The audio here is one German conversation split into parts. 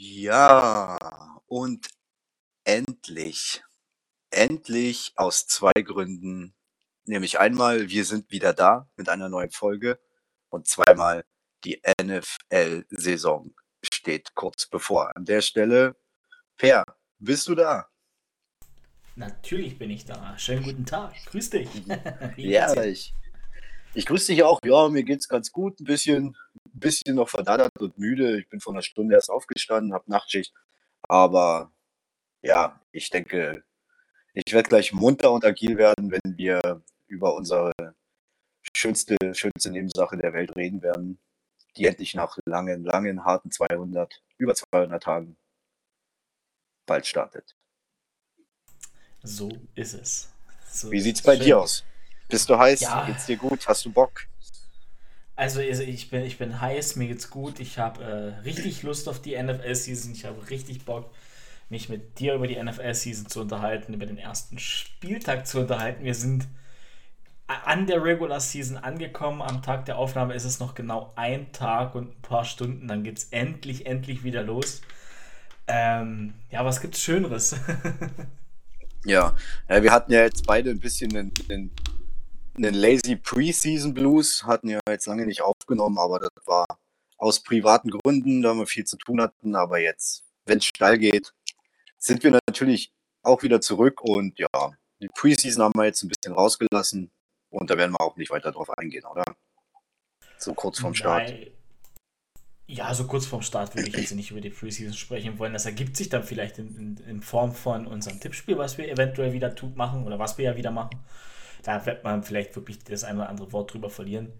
Ja, und endlich, endlich aus zwei Gründen. Nämlich einmal, wir sind wieder da mit einer neuen Folge und zweimal die NFL-Saison steht kurz bevor. An der Stelle, Per, bist du da? Natürlich bin ich da. Schönen guten Tag. Grüß dich. ja, ich, ich grüße dich auch. Ja, mir geht's ganz gut. Ein bisschen, ein bisschen noch verdattert und müde. Ich bin vor einer Stunde erst aufgestanden, habe Nachtschicht. Aber ja, ich denke, ich werde gleich munter und agil werden, wenn wir über unsere schönste, schönste Nebensache der Welt reden werden, die endlich nach langen, langen, harten 200, über 200 Tagen bald startet. So ist es. So Wie sieht's bei schön. dir aus? Bist du heiß? Ja. Geht's dir gut? Hast du Bock? Also ich bin, ich bin heiß, mir geht's gut. Ich habe äh, richtig Lust auf die NFL-Season. Ich habe richtig Bock, mich mit dir über die NFL-Season zu unterhalten, über den ersten Spieltag zu unterhalten. Wir sind an der Regular Season angekommen. Am Tag der Aufnahme ist es noch genau ein Tag und ein paar Stunden. Dann geht's endlich, endlich wieder los. Ähm, ja, was gibt's Schöneres? ja, ja, wir hatten ja jetzt beide ein bisschen einen, einen einen Lazy Preseason Blues hatten wir jetzt lange nicht aufgenommen, aber das war aus privaten Gründen, da wir viel zu tun hatten. Aber jetzt, wenn es steil geht, sind wir natürlich auch wieder zurück und ja, die Preseason haben wir jetzt ein bisschen rausgelassen und da werden wir auch nicht weiter drauf eingehen, oder? So kurz vorm Start. Nein. Ja, so kurz vorm Start würde ich jetzt nicht über die Preseason sprechen wollen. Das ergibt sich dann vielleicht in, in, in Form von unserem Tippspiel, was wir eventuell wieder machen oder was wir ja wieder machen. Da wird man vielleicht wirklich das ein oder andere Wort drüber verlieren.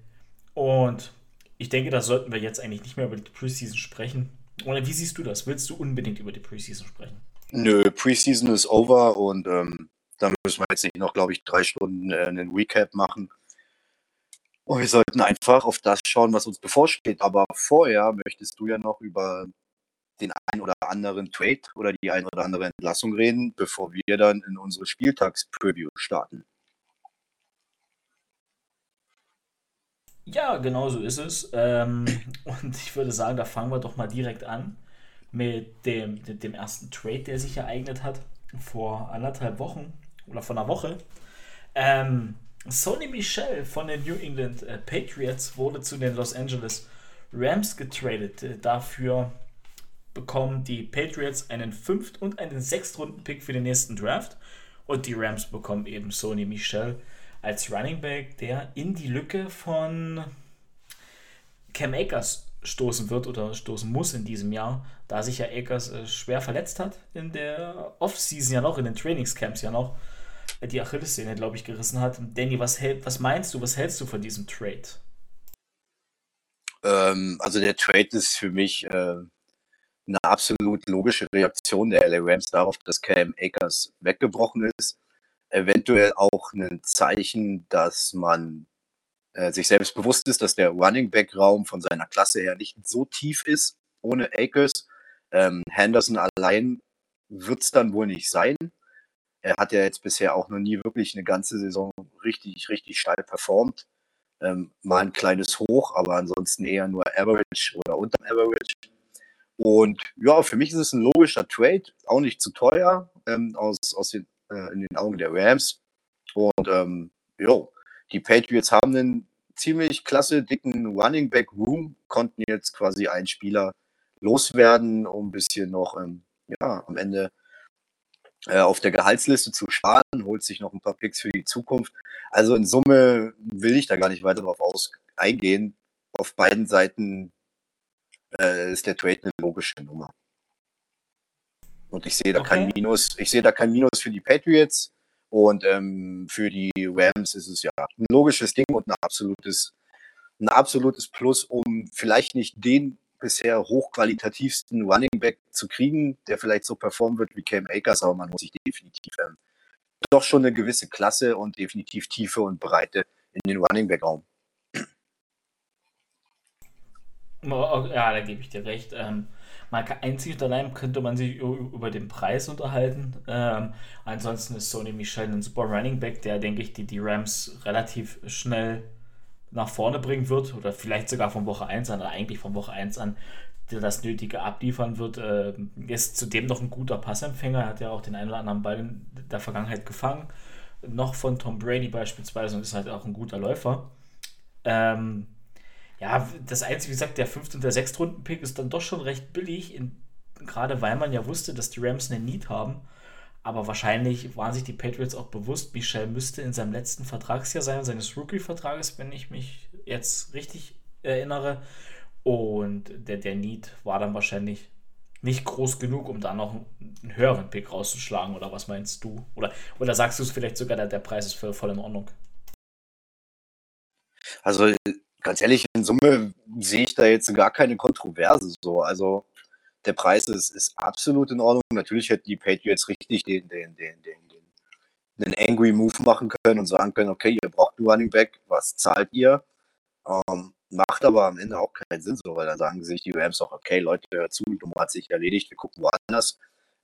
Und ich denke, da sollten wir jetzt eigentlich nicht mehr über die Preseason sprechen. Oder wie siehst du das? Willst du unbedingt über die Preseason sprechen? Nö, Preseason ist over und ähm, da müssen wir jetzt nicht noch, glaube ich, drei Stunden äh, einen Recap machen. Und wir sollten einfach auf das schauen, was uns bevorsteht. Aber vorher möchtest du ja noch über den einen oder anderen Trade oder die ein oder andere Entlassung reden, bevor wir dann in unsere Spieltagspreview starten. Ja, genau so ist es. Ähm, und ich würde sagen, da fangen wir doch mal direkt an mit dem, mit dem ersten Trade, der sich ereignet hat vor anderthalb Wochen oder vor einer Woche. Ähm, Sony Michel von den New England äh, Patriots wurde zu den Los Angeles Rams getradet. Äh, dafür bekommen die Patriots einen Fünft- und einen Sechstrunden-Pick für den nächsten Draft. Und die Rams bekommen eben Sony Michel als Running Back, der in die Lücke von Cam Akers stoßen wird oder stoßen muss in diesem Jahr, da sich ja Akers äh, schwer verletzt hat in der Offseason ja noch, in den Trainingscamps ja noch, äh, die Achillessehne, glaube ich, gerissen hat. Danny, was, hält, was meinst du, was hältst du von diesem Trade? Ähm, also der Trade ist für mich äh, eine absolut logische Reaktion der LA Rams darauf, dass Cam Akers weggebrochen ist eventuell auch ein Zeichen, dass man äh, sich selbst bewusst ist, dass der Running Back Raum von seiner Klasse her nicht so tief ist ohne Akers. Ähm, Henderson allein wird es dann wohl nicht sein. Er hat ja jetzt bisher auch noch nie wirklich eine ganze Saison richtig, richtig steil performt. Ähm, mal ein kleines Hoch, aber ansonsten eher nur Average oder unter Average. Und ja, für mich ist es ein logischer Trade, auch nicht zu teuer ähm, aus, aus den äh, in den Augen der Rams. Und ähm, jo, die Patriots haben einen ziemlich klasse, dicken Running Back Room, konnten jetzt quasi einen Spieler loswerden, um ein bisschen noch ähm, ja, am Ende äh, auf der Gehaltsliste zu sparen, holt sich noch ein paar Picks für die Zukunft. Also in Summe will ich da gar nicht weiter drauf aus eingehen. Auf beiden Seiten äh, ist der Trade eine logische Nummer. Und ich sehe da okay. kein Minus. Ich sehe da kein Minus für die Patriots. Und ähm, für die Rams ist es ja ein logisches Ding und ein absolutes, ein absolutes Plus, um vielleicht nicht den bisher hochqualitativsten Running Back zu kriegen, der vielleicht so performen wird wie Cam Akers, aber man muss sich definitiv ähm, doch schon eine gewisse Klasse und definitiv Tiefe und Breite in den Running Back Raum. Ja, da gebe ich dir recht. Ähm, kann, einzig und allein könnte man sich über den Preis unterhalten. Ähm, ansonsten ist Sony Michel ein super Running Back, der, denke ich, die, die Rams relativ schnell nach vorne bringen wird oder vielleicht sogar von Woche 1 an oder eigentlich von Woche 1 an der das Nötige abliefern wird. Äh, ist zudem noch ein guter Passempfänger, hat ja auch den einen oder anderen Ball in der Vergangenheit gefangen, noch von Tom Brady beispielsweise und ist halt auch ein guter Läufer. Ähm, ja, das Einzige, wie gesagt, der 5. und der 6. Runden-Pick ist dann doch schon recht billig, in, gerade weil man ja wusste, dass die Rams einen Need haben. Aber wahrscheinlich waren sich die Patriots auch bewusst, Michel müsste in seinem letzten Vertragsjahr sein, seines Rookie-Vertrages, wenn ich mich jetzt richtig erinnere. Und der, der Need war dann wahrscheinlich nicht groß genug, um da noch einen höheren Pick rauszuschlagen. Oder was meinst du? Oder, oder sagst du es vielleicht sogar, der, der Preis ist voll in Ordnung? Also ganz ehrlich, in Summe sehe ich da jetzt gar keine Kontroverse so. Also der Preis ist, ist absolut in Ordnung. Natürlich hätten die Patriots richtig den, den, den, den, den, den Angry Move machen können und sagen können, okay, ihr braucht einen Running Back, was zahlt ihr? Ähm, macht aber am Ende auch keinen Sinn so, weil dann sagen sich die Rams auch, okay, Leute, hört zu, die Nummer hat sich erledigt, wir gucken woanders.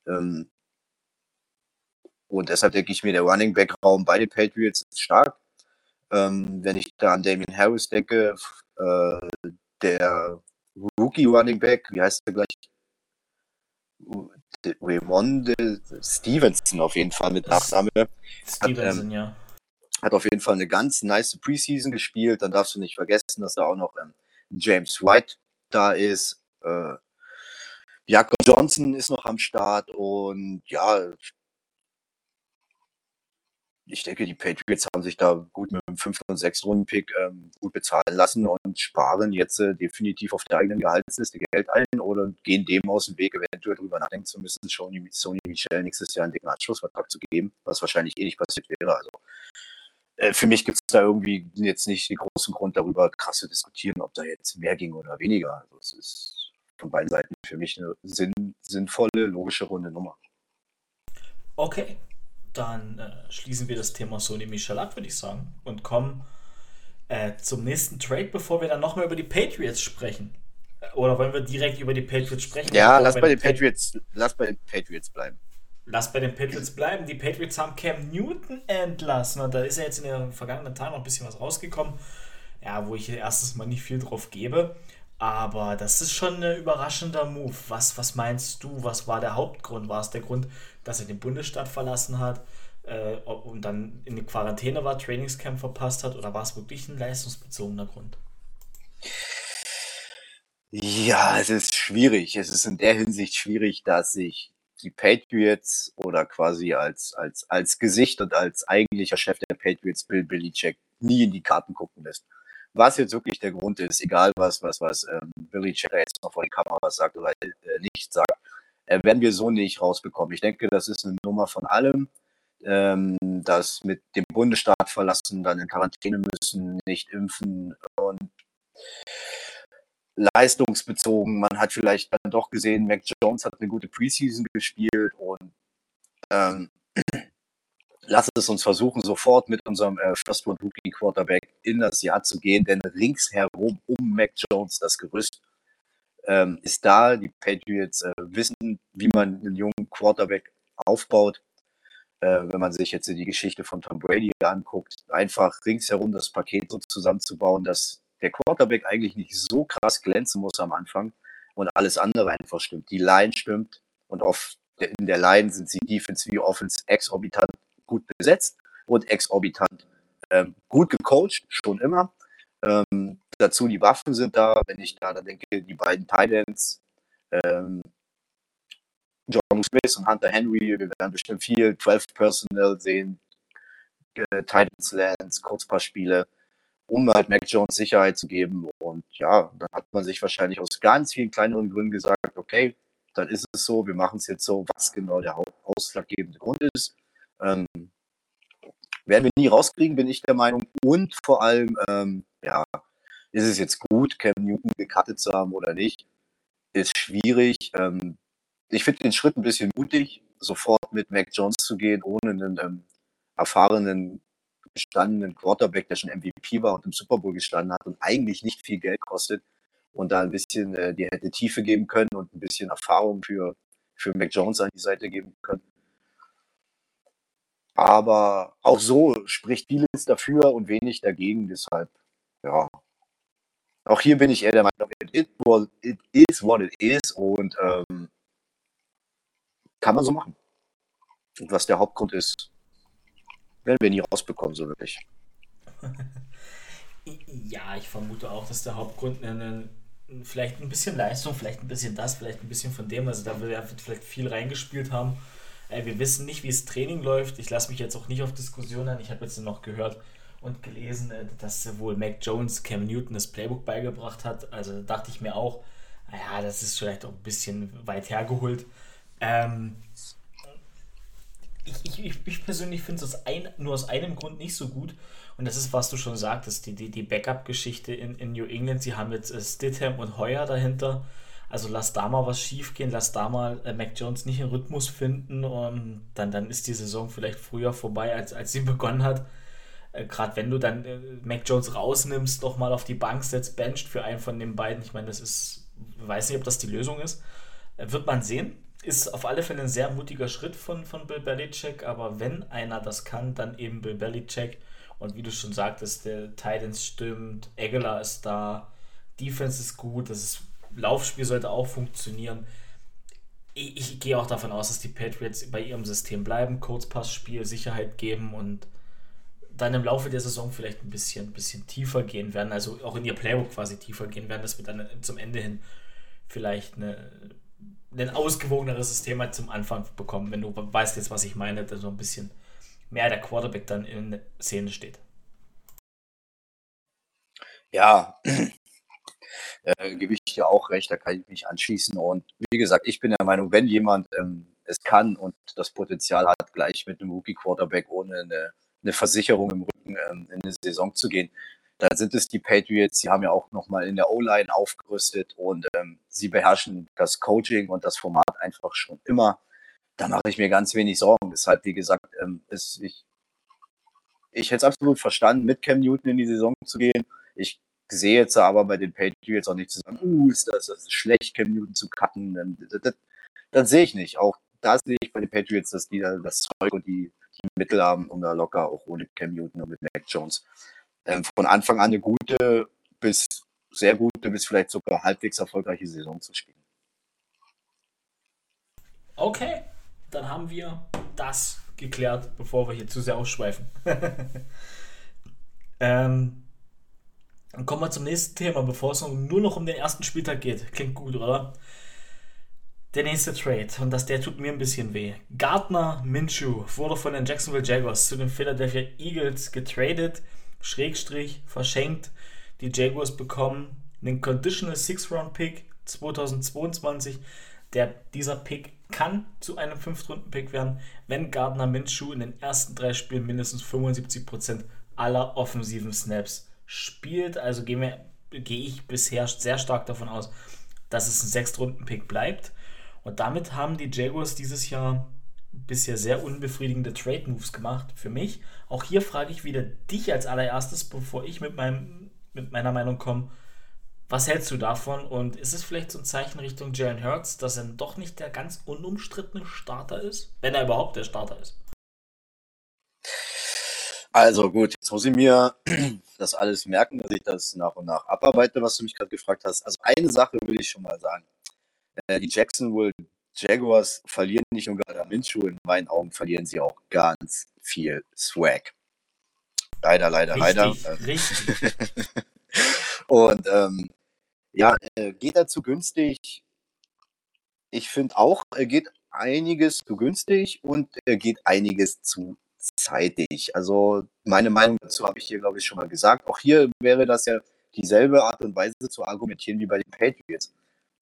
Ähm, und deshalb denke ich mir, der Running Back Raum bei den Patriots ist stark. Ähm, wenn ich da an Damien Harris denke, äh, der Rookie Running Back, wie heißt der gleich? Raymonde Stevenson auf jeden Fall mit Nachname. Stevenson, hat, ähm, ja. Hat auf jeden Fall eine ganz nice Preseason gespielt. Dann darfst du nicht vergessen, dass da auch noch ähm, James White da ist. Äh, Jakob Johnson ist noch am Start und ja, ich denke, die Patriots haben sich da gut mit dem 5. und 6. Runden-Pick ähm, gut bezahlen lassen und sparen jetzt äh, definitiv auf der eigenen Gehaltsliste Geld ein oder gehen dem aus dem Weg, eventuell darüber nachdenken zu müssen, Sony, Sony Michel nächstes Jahr einen dicken Anschlussvertrag zu geben, was wahrscheinlich eh nicht passiert wäre. Also äh, für mich gibt es da irgendwie jetzt nicht den großen Grund darüber, krass zu diskutieren, ob da jetzt mehr ging oder weniger. Also es ist von beiden Seiten für mich eine sinn sinnvolle, logische runde Nummer. Okay, dann äh, schließen wir das Thema Sony Michel ab, würde ich sagen, und kommen äh, zum nächsten Trade, bevor wir dann nochmal über die Patriots sprechen. Äh, oder wollen wir direkt über die Patriots sprechen? Ja, lass bei, bei den Patriots, Pat lass bei den Patriots bleiben. Lass bei den Patriots bleiben. Die Patriots haben Cam Newton entlassen und da ist ja jetzt in den vergangenen Tagen noch ein bisschen was rausgekommen. Ja, wo ich erstens mal nicht viel drauf gebe. Aber das ist schon ein überraschender Move. Was, was meinst du? Was war der Hauptgrund? War es der Grund, dass er den Bundesstaat verlassen hat äh, und dann in die Quarantäne war, Trainingscamp verpasst hat? Oder war es wirklich ein leistungsbezogener Grund? Ja, es ist schwierig. Es ist in der Hinsicht schwierig, dass sich die Patriots oder quasi als, als, als Gesicht und als eigentlicher Chef der Patriots, Bill Belichick, nie in die Karten gucken lässt was jetzt wirklich der Grund ist, egal was, was, was ähm, Billy Checker jetzt noch vor die Kamera sagt oder äh, nicht sagt, äh, werden wir so nicht rausbekommen. Ich denke, das ist eine Nummer von allem. Ähm, das mit dem Bundesstaat verlassen, dann in Quarantäne müssen, nicht impfen und leistungsbezogen. Man hat vielleicht dann doch gesehen, Mac Jones hat eine gute Preseason gespielt und ähm, lass es uns versuchen, sofort mit unserem äh, First Round Rookie Quarterback in das Jahr zu gehen, denn ringsherum um Mac Jones das Gerüst ähm, ist da. Die Patriots äh, wissen, wie man einen jungen Quarterback aufbaut. Äh, wenn man sich jetzt die Geschichte von Tom Brady anguckt, einfach ringsherum das Paket so zusammenzubauen, dass der Quarterback eigentlich nicht so krass glänzen muss am Anfang und alles andere einfach stimmt. Die Line stimmt und auf in der Line sind sie Defense wie Offense exorbitant gut besetzt und exorbitant ähm, gut gecoacht, schon immer. Ähm, dazu die Waffen sind da, wenn ich da, da denke, die beiden Titans, ähm, John Smith und Hunter Henry, wir werden bestimmt viel 12 Personnel sehen, äh, Titans Lands, Kurzpassspiele, um halt Mac Jones Sicherheit zu geben. Und ja, dann hat man sich wahrscheinlich aus ganz vielen kleineren Gründen gesagt, okay, dann ist es so, wir machen es jetzt so, was genau der ausschlaggebende Grund ist. Ähm, werden wir nie rauskriegen, bin ich der Meinung. Und vor allem, ähm, ja, ist es jetzt gut, Cam Newton gecuttet zu haben oder nicht, ist schwierig. Ähm, ich finde den Schritt ein bisschen mutig, sofort mit Mac Jones zu gehen, ohne einen ähm, erfahrenen, gestandenen Quarterback, der schon MVP war und im Super Bowl gestanden hat und eigentlich nicht viel Geld kostet und da ein bisschen äh, die hätte Tiefe geben können und ein bisschen Erfahrung für, für Mac Jones an die Seite geben können. Aber auch so spricht vieles dafür und wenig dagegen. Deshalb ja. Auch hier bin ich eher der Meinung, it, it is what it is und ähm, kann man so machen. Und was der Hauptgrund ist, werden wir nie rausbekommen, so wirklich. ja, ich vermute auch, dass der Hauptgrund eine, vielleicht ein bisschen Leistung, vielleicht ein bisschen das, vielleicht ein bisschen von dem, also da wird vielleicht viel reingespielt haben. Wir wissen nicht, wie es Training läuft. Ich lasse mich jetzt auch nicht auf Diskussionen ein. Ich habe jetzt noch gehört und gelesen, äh, dass wohl Mac Jones Cam Newton das Playbook beigebracht hat. Also dachte ich mir auch, naja, das ist vielleicht auch ein bisschen weit hergeholt. Ähm, ich, ich, ich persönlich finde es nur aus einem Grund nicht so gut. Und das ist, was du schon sagtest, die, die, die Backup-Geschichte in, in New England. Sie haben jetzt äh, Stidham und Heuer dahinter. Also lass da mal was schief gehen, lass da mal äh, Mac Jones nicht in Rhythmus finden und dann, dann ist die Saison vielleicht früher vorbei, als, als sie begonnen hat. Äh, Gerade wenn du dann äh, Mac Jones rausnimmst, noch mal auf die Bank setzt, bencht für einen von den beiden. Ich meine, das ist, weiß nicht, ob das die Lösung ist. Äh, wird man sehen ist auf alle Fälle ein sehr mutiger Schritt von, von Bill Belichick, aber wenn einer das kann, dann eben Bill Belichick. Und wie du schon sagtest, der Titans stimmt, Aguilar ist da, Defense ist gut, das Laufspiel sollte auch funktionieren. Ich, gehe auch davon aus, dass die Patriots bei ihrem System bleiben, Kurzpassspiel, Sicherheit geben und dann im Laufe der Saison vielleicht ein bisschen, bisschen tiefer gehen werden, also auch in ihr Playbook quasi tiefer gehen werden, dass wir dann zum Ende hin vielleicht eine ein ausgewogeneres System halt zum Anfang bekommen, wenn du weißt jetzt, was ich meine, dass so ein bisschen mehr der Quarterback dann in Szene steht. Ja, äh, gebe ich dir auch recht, da kann ich mich anschließen. Und wie gesagt, ich bin der Meinung, wenn jemand ähm, es kann und das Potenzial hat, gleich mit einem Rookie-Quarterback ohne eine, eine, Versicherung im Rücken ähm, in eine Saison zu gehen, da sind es die Patriots, sie haben ja auch nochmal in der O-Line aufgerüstet und ähm, sie beherrschen das Coaching und das Format einfach schon immer. Da mache ich mir ganz wenig Sorgen. Deshalb, wie gesagt, ähm, ist, ich, ich hätte es absolut verstanden, mit Cam Newton in die Saison zu gehen. Ich sehe jetzt aber bei den Patriots auch nicht zu sagen, uh, ist das, das ist schlecht, Cam Newton zu cutten. Ähm, das, das, das, sehe ich nicht. Auch da sehe ich bei den Patriots, dass die da das Zeug und die, die Mittel haben, um da locker auch ohne Cam Newton und mit Mac Jones ähm, von Anfang an eine gute bis sehr gute bis vielleicht sogar halbwegs erfolgreiche Saison zu spielen. Okay, dann haben wir das geklärt, bevor wir hier zu sehr ausschweifen. ähm, dann kommen wir zum nächsten Thema, bevor es nur noch um den ersten Spieltag geht. Klingt gut, oder? Der nächste Trade, und das, der tut mir ein bisschen weh. Gardner Minshew wurde von den Jacksonville Jaguars zu den Philadelphia Eagles getradet. Schrägstrich verschenkt. Die Jaguars bekommen einen Conditional Six-Round-Pick 2022. Der, dieser Pick kann zu einem 5-Runden-Pick werden, wenn Gardner Minshew in den ersten drei Spielen mindestens 75% aller offensiven Snaps spielt. Also gehe geh ich bisher sehr stark davon aus, dass es ein 6-Runden-Pick bleibt. Und damit haben die Jaguars dieses Jahr bisher sehr unbefriedigende Trade-Moves gemacht für mich. Auch hier frage ich wieder dich als allererstes, bevor ich mit, meinem, mit meiner Meinung komme. Was hältst du davon? Und ist es vielleicht so ein Zeichen Richtung Jalen Hurts, dass er doch nicht der ganz unumstrittene Starter ist? Wenn er überhaupt der Starter ist. Also gut, jetzt muss ich mir das alles merken, dass ich das nach und nach abarbeite, was du mich gerade gefragt hast. Also eine Sache will ich schon mal sagen. Äh, die Jacksonville Jaguars verlieren nicht nur gerade Minshew, in meinen Augen verlieren sie auch ganz viel Swag. Leider, leider, richtig, leider. Richtig. Und ähm, ja, äh, geht er zu günstig? Ich finde auch, er geht einiges zu günstig und er geht einiges zu zeitig. Also meine Meinung dazu habe ich hier, glaube ich, schon mal gesagt. Auch hier wäre das ja dieselbe Art und Weise zu argumentieren wie bei den Patriots.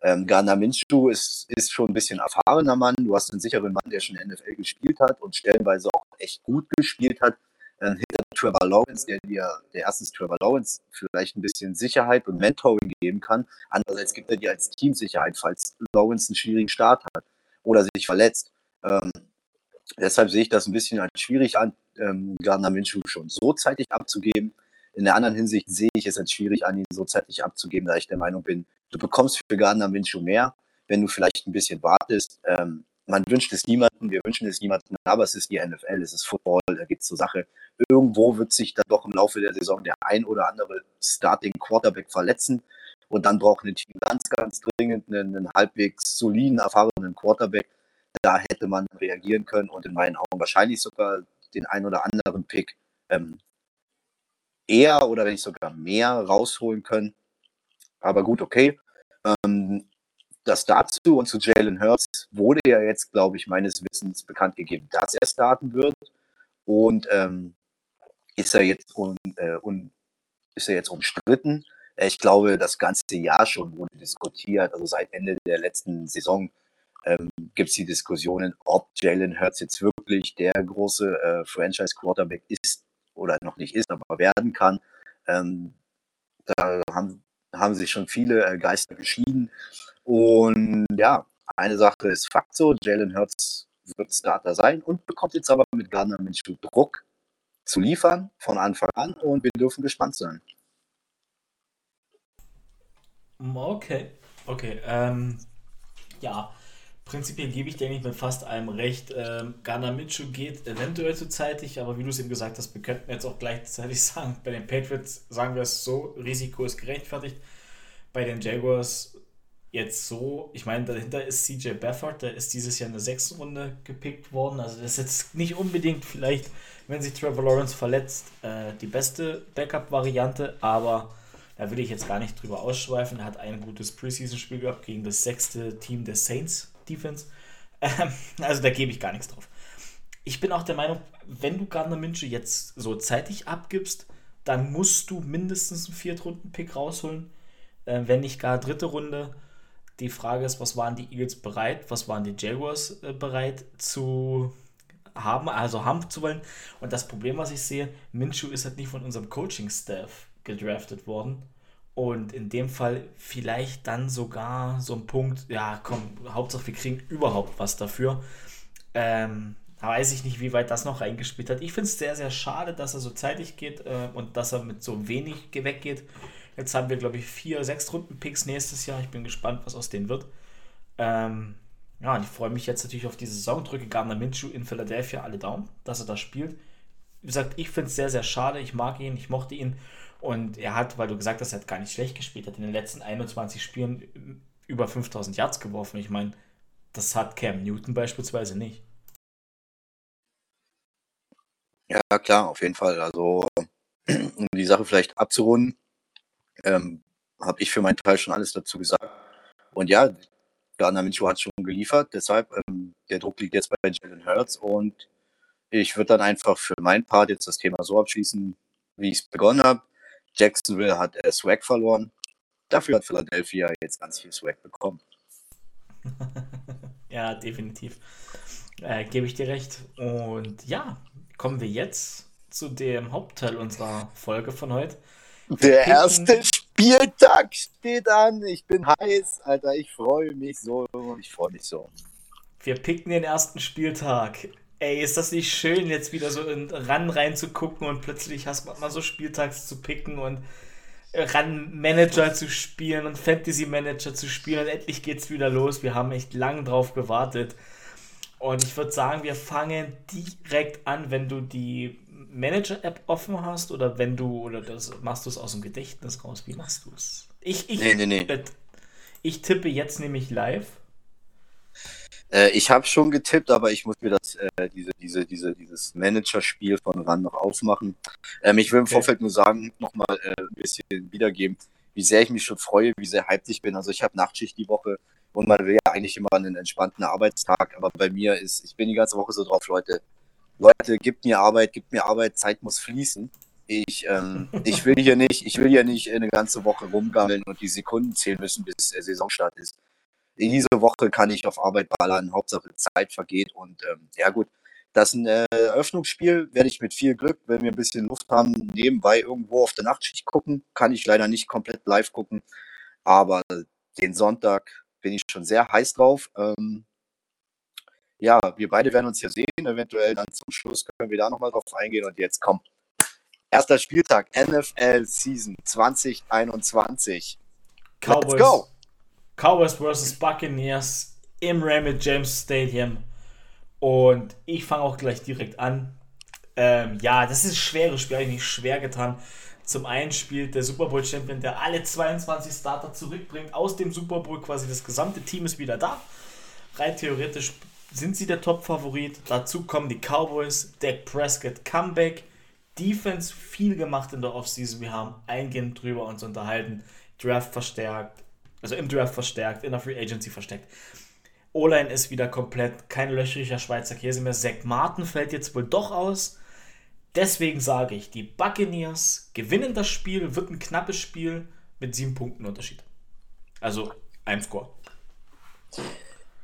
Ähm, Garner Minshew ist, ist schon ein bisschen erfahrener Mann. Du hast einen sicheren Mann, der schon NFL gespielt hat und stellenweise auch echt gut gespielt hat. Ähm, hinter Trevor Lawrence, der dir, der erstens Trevor Lawrence vielleicht ein bisschen Sicherheit und Mentoring geben kann. Andererseits gibt er dir als Team Sicherheit, falls Lawrence einen schwierigen Start hat oder sich verletzt. Ähm, deshalb sehe ich das ein bisschen als schwierig an, ähm, Gardner Minshew schon so zeitig abzugeben. In der anderen Hinsicht sehe ich es als schwierig an, ihn so zeitig abzugeben, da ich der Meinung bin, Du bekommst für Gardner Minshew mehr, wenn du vielleicht ein bisschen wartest. Ähm, man wünscht es niemandem, wir wünschen es niemandem, aber es ist die NFL, es ist Football, da geht es zur Sache. Irgendwo wird sich dann doch im Laufe der Saison der ein oder andere Starting Quarterback verletzen und dann braucht ein Team ganz, ganz dringend einen, einen halbwegs soliden, erfahrenen Quarterback. Da hätte man reagieren können und in meinen Augen wahrscheinlich sogar den ein oder anderen Pick ähm, eher oder wenn nicht sogar mehr rausholen können. Aber gut, okay. Ähm, das dazu und zu Jalen Hurts wurde ja jetzt, glaube ich, meines Wissens bekannt gegeben, dass er starten wird. Und ähm, ist er jetzt un, äh, un, ist er jetzt umstritten? Ich glaube, das ganze Jahr schon wurde diskutiert. Also seit Ende der letzten Saison ähm, gibt es die Diskussionen, ob Jalen Hurts jetzt wirklich der große äh, Franchise-Quarterback ist oder noch nicht ist, aber werden kann. Ähm, da haben, haben sich schon viele äh, Geister geschieden. Und ja, eine Sache ist Fakt so, Jalen Hurts wird Starter sein und bekommt jetzt aber mit Gardner Minshew Druck zu liefern von Anfang an und wir dürfen gespannt sein. Okay, okay. Ähm, ja, prinzipiell gebe ich dir eigentlich mit fast allem recht. Ähm, Garner Minshew geht eventuell zu zeitig, aber wie du es eben gesagt hast, wir könnten jetzt auch gleichzeitig sagen, bei den Patriots sagen wir es so, Risiko ist gerechtfertigt. Bei den Jaguars jetzt so, ich meine, dahinter ist CJ Bafford, der ist dieses Jahr in der sechsten Runde gepickt worden. Also das ist jetzt nicht unbedingt vielleicht, wenn sich Trevor Lawrence verletzt, äh, die beste Backup-Variante, aber da will ich jetzt gar nicht drüber ausschweifen. Er hat ein gutes Preseason-Spiel gehabt gegen das sechste Team der Saints Defense. Ähm, also da gebe ich gar nichts drauf. Ich bin auch der Meinung, wenn du Gardner Minshew jetzt so zeitig abgibst, dann musst du mindestens einen Viertrunden-Pick rausholen, äh, wenn nicht gar dritte Runde. Die Frage ist, was waren die Eagles bereit, was waren die Jaguars äh, bereit zu haben, also haben zu wollen. Und das Problem, was ich sehe, Minshew ist halt nicht von unserem Coaching-Staff gedraftet worden. Und in dem Fall vielleicht dann sogar so ein Punkt, ja komm, Hauptsache wir kriegen überhaupt was dafür. Ähm, da weiß ich nicht, wie weit das noch reingespielt hat. Ich finde es sehr, sehr schade, dass er so zeitig geht äh, und dass er mit so wenig weggeht. Jetzt haben wir, glaube ich, vier, sechs Runden-Picks nächstes Jahr. Ich bin gespannt, was aus denen wird. Ähm, ja, und ich freue mich jetzt natürlich auf diese Saison. Drücke Gardner Minshew in Philadelphia alle Daumen, dass er da spielt. Wie gesagt, ich finde es sehr, sehr schade. Ich mag ihn, ich mochte ihn. Und er hat, weil du gesagt hast, er hat gar nicht schlecht gespielt, hat in den letzten 21 Spielen über 5000 Yards geworfen. Ich meine, das hat Cam Newton beispielsweise nicht. Ja, klar, auf jeden Fall. Also, um die Sache vielleicht abzurunden, ähm, habe ich für meinen Teil schon alles dazu gesagt. Und ja, Gardner Minshew hat schon geliefert, deshalb ähm, der Druck liegt jetzt bei Jalen Hurts und ich würde dann einfach für meinen Part jetzt das Thema so abschließen, wie ich es begonnen habe. Jacksonville hat äh, Swag verloren, dafür hat Philadelphia jetzt ganz viel Swag bekommen. ja, definitiv. Äh, Gebe ich dir recht. Und ja, kommen wir jetzt zu dem Hauptteil unserer Folge von heute. Der erste Spieltag steht an. Ich bin heiß, Alter. Ich freue mich so. Ich freue mich so. Wir picken den ersten Spieltag. Ey, ist das nicht schön, jetzt wieder so in ran reinzugucken und plötzlich hast man mal so Spieltags zu picken und ran Manager zu spielen und Fantasy Manager zu spielen und endlich geht's wieder los. Wir haben echt lang drauf gewartet. Und ich würde sagen, wir fangen direkt an, wenn du die Manager-App offen hast oder wenn du, oder das machst du es aus dem Gedächtnis raus? Wie machst du es? Ich, ich, nee, nee, nee. Ich tippe jetzt nämlich live. Äh, ich habe schon getippt, aber ich muss mir das, äh, diese, diese, diese, dieses Manager-Spiel von RAN noch aufmachen. Ähm, ich will im okay. Vorfeld nur sagen, nochmal äh, ein bisschen wiedergeben, wie sehr ich mich schon freue, wie sehr hyped ich bin. Also ich habe Nachtschicht die Woche und man will ja eigentlich immer einen entspannten Arbeitstag, aber bei mir ist, ich bin die ganze Woche so drauf, Leute, Leute, gibt mir Arbeit, gibt mir Arbeit, Zeit muss fließen. Ich, ähm, ich will hier nicht, ich will hier nicht eine ganze Woche rumgammeln und die Sekunden zählen müssen, bis der Saisonstart ist. In dieser Woche kann ich auf Arbeit ballern, Hauptsache Zeit vergeht und ähm, ja gut, das ist ein äh, Eröffnungsspiel, werde ich mit viel Glück, wenn wir ein bisschen Luft haben, nebenbei irgendwo auf der Nachtschicht gucken. Kann ich leider nicht komplett live gucken, aber den Sonntag bin ich schon sehr heiß drauf. Ähm, ja, wir beide werden uns hier sehen. Eventuell dann zum Schluss können wir da nochmal drauf eingehen. Und jetzt komm. Erster Spieltag, NFL Season 2021. Cowboys, Let's go! Cowboys vs. Buccaneers im Raymond James Stadium. Und ich fange auch gleich direkt an. Ähm, ja, das ist ein schweres Spiel, habe ich mich schwer getan. Zum einen spielt der Super Bowl Champion, der alle 22 Starter zurückbringt aus dem Super Bowl. Quasi das gesamte Team ist wieder da. Rein theoretisch sind sie der Top-Favorit. Dazu kommen die Cowboys, Dak Prescott, Comeback. Defense viel gemacht in der Offseason. Wir haben eingehend drüber uns unterhalten. Draft verstärkt, also im Draft verstärkt, in der Free Agency verstärkt. O-Line ist wieder komplett kein löchriger Schweizer Käse mehr. Zach Martin fällt jetzt wohl doch aus. Deswegen sage ich, die Buccaneers gewinnen das Spiel, wird ein knappes Spiel mit sieben Punkten Unterschied. Also ein Score.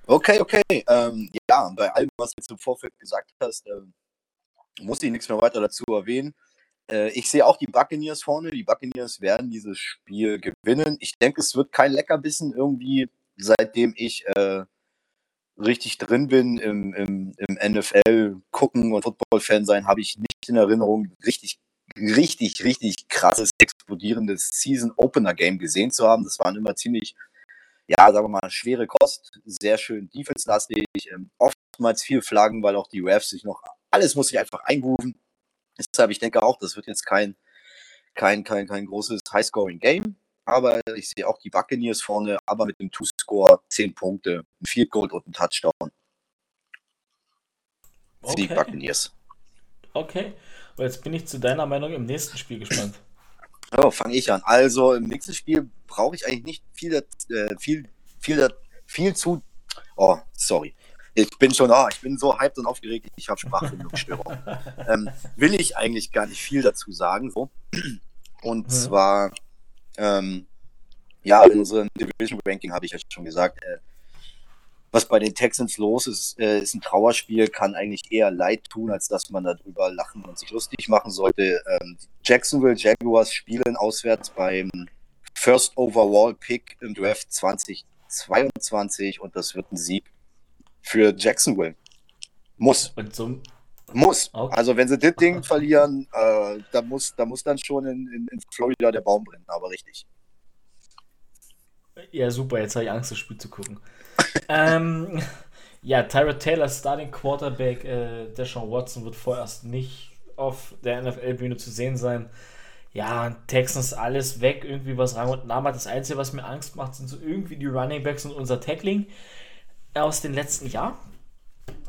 Okay, okay. Ähm, ja, bei allem, was du im Vorfeld gesagt hast, ähm, muss ich nichts mehr weiter dazu erwähnen. Äh, ich sehe auch die Buccaneers vorne. Die Buccaneers werden dieses Spiel gewinnen. Ich denke, es wird kein Leckerbissen irgendwie, seitdem ich äh, richtig drin bin im, im, im NFL gucken und Football-Fan sein, habe ich nicht in Erinnerung, richtig, richtig, richtig krasses, explodierendes Season-Opener-Game gesehen zu haben. Das waren immer ziemlich, ja, sagen wir mal, schwere Kost, sehr schön defense-lastig, ähm, oftmals viel Flaggen, weil auch die Refs sich noch, alles muss sich einfach eingrooven. Deshalb, ich denke auch, das wird jetzt kein, kein, kein, kein großes High-Scoring-Game aber ich sehe auch die Buccaneers vorne, aber mit dem Two-Score 10 Punkte, ein Field Goal und ein Touchdown. Okay. die Buccaneers. Okay, und jetzt bin ich zu deiner Meinung im nächsten Spiel gespannt. Oh, fange ich an. Also im nächsten Spiel brauche ich eigentlich nicht viel, äh, viel, viel, viel zu. Oh, sorry. Ich bin schon, oh, ich bin so hyped und aufgeregt, ich habe Sprachfindungsstörung. ähm, will ich eigentlich gar nicht viel dazu sagen. So. Und hm. zwar ähm, ja, in unserem Division Ranking habe ich ja schon gesagt, äh, was bei den Texans los ist, äh, ist ein Trauerspiel, kann eigentlich eher leid tun, als dass man darüber lachen und sich lustig machen sollte. Ähm, Jacksonville Jaguars spielen auswärts beim First Overall Pick im Draft 2022 und das wird ein Sieg für Jacksonville. Muss. Und so, muss. Okay. Also wenn sie das Ding verlieren, äh, da, muss, da muss dann schon in, in, in Florida der Baum brennen, aber richtig. Ja, super, jetzt habe ich Angst, das Spiel zu gucken. ähm, ja, Tyrod Taylor, Starting Quarterback, äh, Deshaun Watson wird vorerst nicht auf der NFL-Bühne zu sehen sein. Ja, Texans alles weg, irgendwie was Rang und Namen hat. Das Einzige, was mir Angst macht, sind so irgendwie die Running Backs und unser Tackling aus den letzten Jahren.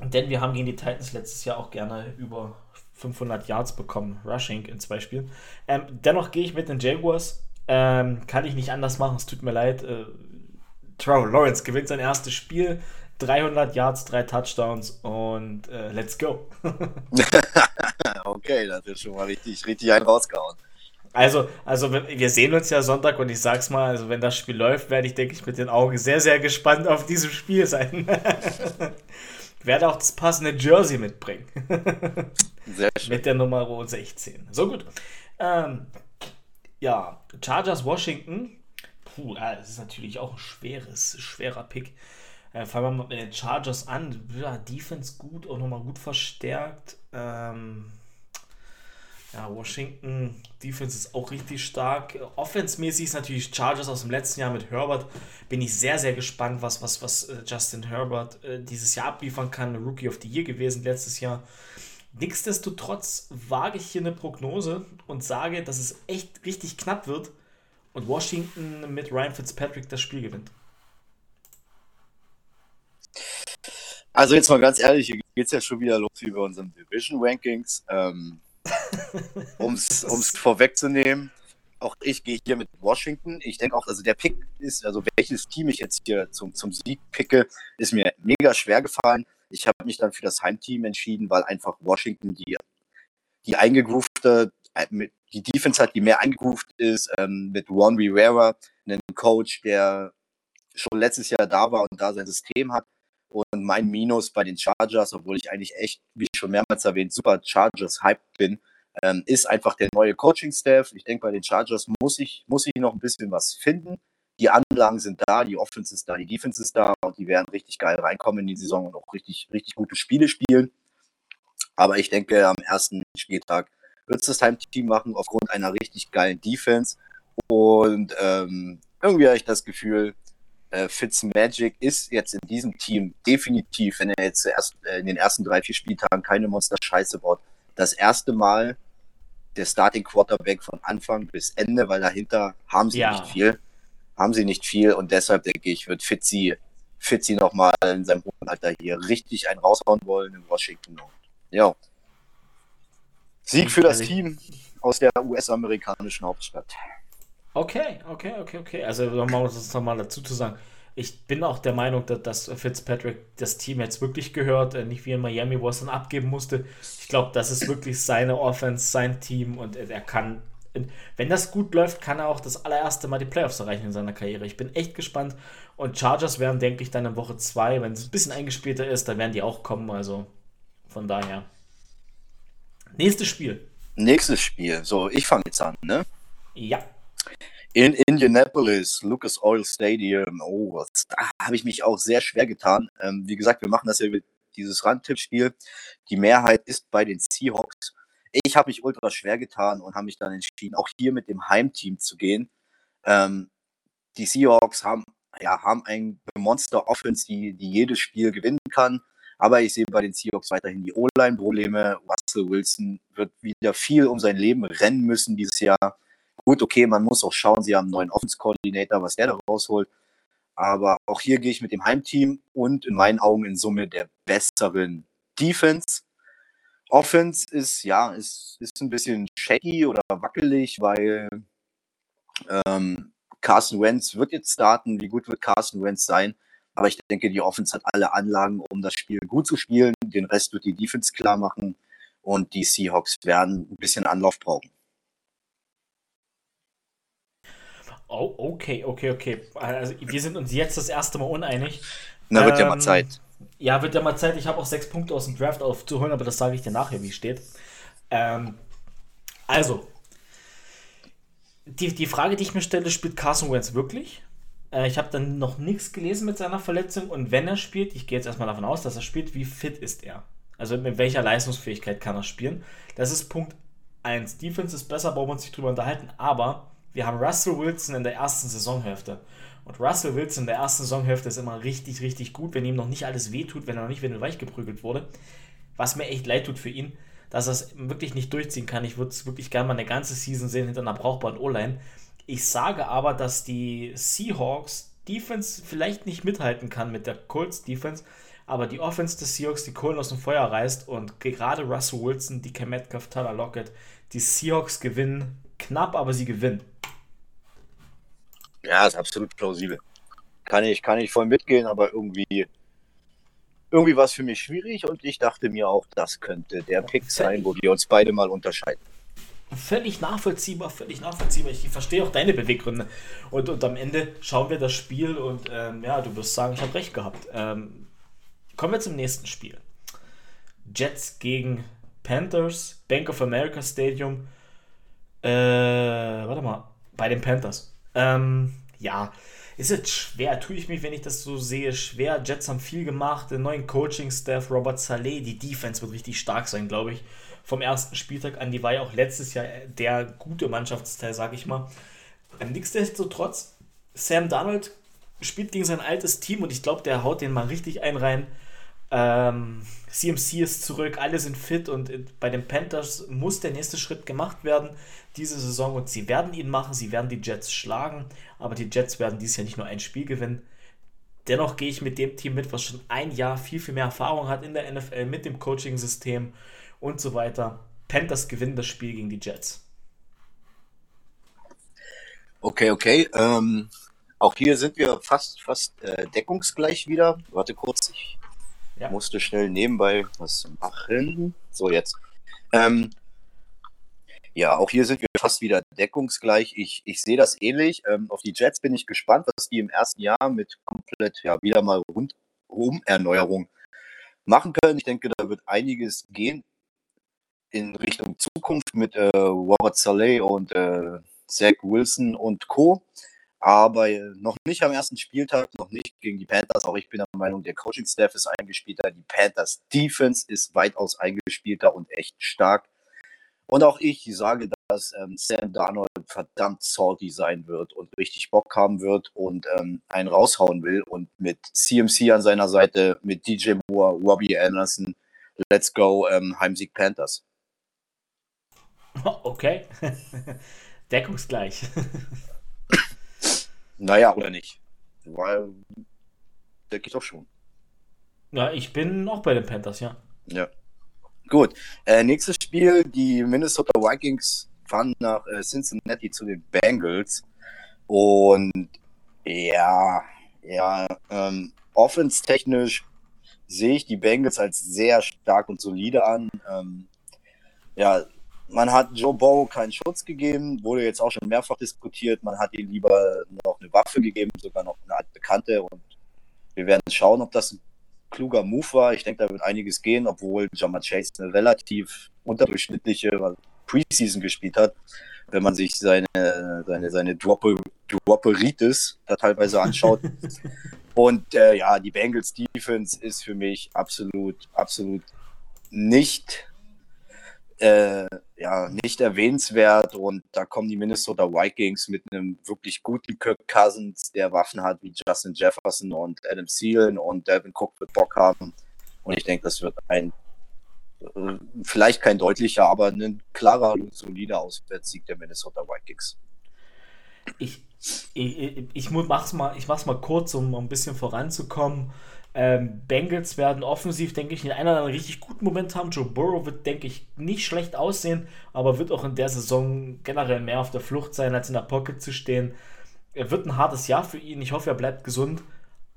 Denn wir haben gegen die Titans letztes Jahr auch gerne über 500 Yards bekommen, Rushing in zwei Spielen. Ähm, dennoch gehe ich mit den Jaguars. Ähm, kann ich nicht anders machen, es tut mir leid. Äh, Trevor Lawrence gewinnt sein erstes Spiel. 300 Yards, drei Touchdowns und äh, let's go. okay, das ist schon mal richtig, richtig einen rausgehauen. Also, also wir sehen uns ja Sonntag und ich sag's mal, also wenn das Spiel läuft, werde ich, denke ich, mit den Augen sehr, sehr gespannt auf dieses Spiel sein. werde auch das passende Jersey mitbringen. Sehr schön. Mit der Nummer 16. So gut. Ähm, ja, Chargers Washington. Puh, das ist natürlich auch ein schweres, schwerer Pick. Äh, fangen wir mal mit den Chargers an. Ja, Defense gut, auch nochmal gut verstärkt. Ähm, ja, Washington Defense ist auch richtig stark. Offense-mäßig ist natürlich Chargers aus dem letzten Jahr mit Herbert. Bin ich sehr, sehr gespannt, was, was, was äh, Justin Herbert äh, dieses Jahr abliefern kann. Rookie of the Year gewesen letztes Jahr. Nichtsdestotrotz wage ich hier eine Prognose und sage, dass es echt richtig knapp wird und Washington mit Ryan Fitzpatrick das Spiel gewinnt. Also jetzt mal ganz ehrlich, hier geht es ja schon wieder los wie bei unseren Division Rankings. Ähm, um es vorwegzunehmen, auch ich gehe hier mit Washington. Ich denke auch, also der Pick ist, also welches Team ich jetzt hier zum, zum Sieg picke, ist mir mega schwer gefallen. Ich habe mich dann für das Heimteam entschieden, weil einfach Washington die, die eingegroofte, äh, die Defense hat, die mehr eingegroovt ist, ähm, mit Juan Rivera, einem Coach, der schon letztes Jahr da war und da sein System hat. Und mein Minus bei den Chargers, obwohl ich eigentlich echt, wie schon mehrmals erwähnt, super Chargers-Hype bin, ähm, ist einfach der neue Coaching-Staff. Ich denke, bei den Chargers muss ich, muss ich noch ein bisschen was finden. Die Anlagen sind da, die Offense ist da, die Defense ist da und die werden richtig geil reinkommen in die Saison und auch richtig, richtig gute Spiele spielen. Aber ich denke, am ersten Spieltag wird es das Heimteam machen aufgrund einer richtig geilen Defense. Und ähm, irgendwie habe ich das Gefühl, äh, Fitzmagic ist jetzt in diesem Team definitiv, wenn er jetzt erst äh, in den ersten drei, vier Spieltagen keine Monster-Scheiße baut, das erste Mal der Starting Quarterback von Anfang bis Ende, weil dahinter haben sie ja. nicht viel. Haben sie nicht viel und deshalb denke ich, wird Fitzy, Fitzy nochmal in seinem hohen Alter hier richtig einen raushauen wollen in Washington. Ja. Sieg für das Team aus der US-amerikanischen Hauptstadt. Okay, okay, okay, okay. Also nochmal, um das nochmal dazu zu sagen. Ich bin auch der Meinung, dass, dass Fitzpatrick das Team jetzt wirklich gehört, äh, nicht wie in Miami, wo er es dann abgeben musste. Ich glaube, das ist wirklich seine Offense, sein Team und er kann, wenn das gut läuft, kann er auch das allererste Mal die Playoffs erreichen in seiner Karriere. Ich bin echt gespannt. Und Chargers werden, denke ich, dann in Woche 2, wenn es ein bisschen eingespielter ist, dann werden die auch kommen. Also von daher. Nächstes Spiel. Nächstes Spiel. So, ich fange jetzt an, ne? Ja. In Indianapolis, Lucas Oil Stadium. Oh, da habe ich mich auch sehr schwer getan. Ähm, wie gesagt, wir machen das ja über dieses Randtippspiel. Die Mehrheit ist bei den Seahawks. Ich habe mich ultra schwer getan und habe mich dann entschieden, auch hier mit dem Heimteam zu gehen. Ähm, die Seahawks haben, ja, haben ein Monster-Offense, die, die jedes Spiel gewinnen kann. Aber ich sehe bei den Seahawks weiterhin die O-Line-Probleme. Russell Wilson wird wieder viel um sein Leben rennen müssen dieses Jahr. Gut, okay, man muss auch schauen, sie haben einen neuen Offense-Coordinator, was der da rausholt. Aber auch hier gehe ich mit dem Heimteam und in meinen Augen in Summe der besseren Defense. Offense ist, ja, ist, ist ein bisschen shaky oder wackelig, weil ähm, Carson Wentz wird jetzt starten. Wie gut wird Carson Wentz sein? Aber ich denke, die Offense hat alle Anlagen, um das Spiel gut zu spielen. Den Rest wird die Defense klar machen. Und die Seahawks werden ein bisschen Anlauf brauchen. Oh, okay, okay, okay. Also wir sind uns jetzt das erste Mal uneinig. Na, wird ähm, ja mal ähm, Zeit. Ja, wird ja mal Zeit. Ich habe auch sechs Punkte aus dem Draft aufzuholen, aber das sage ich dir nachher, wie es steht. Ähm, also, die, die Frage, die ich mir stelle, spielt Carson Wentz wirklich? Äh, ich habe dann noch nichts gelesen mit seiner Verletzung und wenn er spielt, ich gehe jetzt erstmal davon aus, dass er spielt, wie fit ist er? Also mit welcher Leistungsfähigkeit kann er spielen? Das ist Punkt 1. Defense ist besser, brauchen wir uns nicht drüber unterhalten, aber wir haben Russell Wilson in der ersten Saisonhälfte. Und Russell Wilson in der ersten Saisonhälfte ist immer richtig, richtig gut, wenn ihm noch nicht alles wehtut, wenn er noch nicht wieder weich geprügelt wurde. Was mir echt leid tut für ihn, dass er es wirklich nicht durchziehen kann. Ich würde es wirklich gerne mal eine ganze Season sehen hinter einer brauchbaren O-Line. Ich sage aber, dass die Seahawks Defense vielleicht nicht mithalten kann mit der Colts Defense, aber die Offense des Seahawks die Kohlen aus dem Feuer reißt und gerade Russell Wilson, die Metcalf, Tyler Lockett, die Seahawks gewinnen knapp, aber sie gewinnen. Ja, ist absolut plausibel. Kann ich, kann ich voll mitgehen, aber irgendwie, irgendwie war es für mich schwierig und ich dachte mir auch, das könnte der Pick sein, wo wir uns beide mal unterscheiden. Völlig nachvollziehbar, völlig nachvollziehbar. Ich verstehe auch deine Beweggründe. Und, und am Ende schauen wir das Spiel und ähm, ja, du wirst sagen, ich habe recht gehabt. Ähm, kommen wir zum nächsten Spiel. Jets gegen Panthers, Bank of America Stadium. Äh, warte mal, bei den Panthers. Ähm, ja, ist jetzt schwer, tue ich mich, wenn ich das so sehe, schwer. Jets haben viel gemacht, den neuen Coaching-Staff, Robert Saleh, die Defense wird richtig stark sein, glaube ich vom ersten Spieltag an. Die war ja auch letztes Jahr der gute Mannschaftsteil, sage ich mal. Nichtsdestotrotz, Sam Donald spielt gegen sein altes Team und ich glaube, der haut den mal richtig ein rein. Ähm, CMC ist zurück, alle sind fit und bei den Panthers muss der nächste Schritt gemacht werden diese Saison und sie werden ihn machen, sie werden die Jets schlagen, aber die Jets werden dieses Jahr nicht nur ein Spiel gewinnen. Dennoch gehe ich mit dem Team mit, was schon ein Jahr viel, viel mehr Erfahrung hat in der NFL mit dem Coaching-System und so weiter. Panthers gewinnen das Spiel gegen die Jets. Okay, okay. Ähm, auch hier sind wir fast, fast äh, deckungsgleich wieder. Warte kurz, ich ja. musste schnell nebenbei was machen. So, jetzt. Ähm, ja, auch hier sind wir fast wieder deckungsgleich. Ich, ich sehe das ähnlich. Ähm, auf die Jets bin ich gespannt, was die im ersten Jahr mit komplett, ja, wieder mal rundum Erneuerung machen können. Ich denke, da wird einiges gehen in Richtung Zukunft mit äh, Robert Saleh und äh, Zach Wilson und Co. Aber äh, noch nicht am ersten Spieltag, noch nicht gegen die Panthers. Auch ich bin der Meinung, der Coaching-Staff ist eingespielter. Die Panthers Defense ist weitaus eingespielter und echt stark. Und auch ich sage, dass ähm, Sam Darnold verdammt salty sein wird und richtig Bock haben wird und ähm, einen raushauen will. Und mit CMC an seiner Seite, mit DJ Moore, Robbie Anderson, let's go, ähm, Heimsieg Panthers. Okay. Deckungsgleich. naja, oder nicht? Weil, denke ich doch schon. Ja, ich bin auch bei den Panthers, ja. Ja. Gut. Äh, nächstes Spiel, die Minnesota Vikings fahren nach äh, Cincinnati zu den Bengals. Und ja, ja, ähm, offense-technisch sehe ich die Bengals als sehr stark und solide an. Ähm, ja, man hat Joe Burrow keinen Schutz gegeben, wurde jetzt auch schon mehrfach diskutiert. Man hat ihm lieber noch eine Waffe gegeben, sogar noch eine Art Bekannte. Und wir werden schauen, ob das kluger Move war. Ich denke, da wird einiges gehen, obwohl Jammer Chase eine relativ unterdurchschnittliche Preseason gespielt hat. Wenn man sich seine, seine, seine Dropperitis da teilweise anschaut. Und äh, ja, die Bengals Defense ist für mich absolut, absolut nicht äh, ja, nicht erwähnenswert und da kommen die Minnesota Vikings mit einem wirklich guten Kirk Cousins, der Waffen hat wie Justin Jefferson und Adam Thielen und Devin Cook wird Bock haben und ich denke, das wird ein äh, vielleicht kein deutlicher, aber ein klarer und solider Auswärtssieg der Minnesota Vikings. Ich, ich, ich, mach's mal, ich mach's mal kurz, um ein bisschen voranzukommen. Ähm, Bengals werden offensiv, denke ich, in einer einen richtig guten Moment haben. Joe Burrow wird, denke ich, nicht schlecht aussehen, aber wird auch in der Saison generell mehr auf der Flucht sein, als in der Pocket zu stehen. Er wird ein hartes Jahr für ihn. Ich hoffe, er bleibt gesund.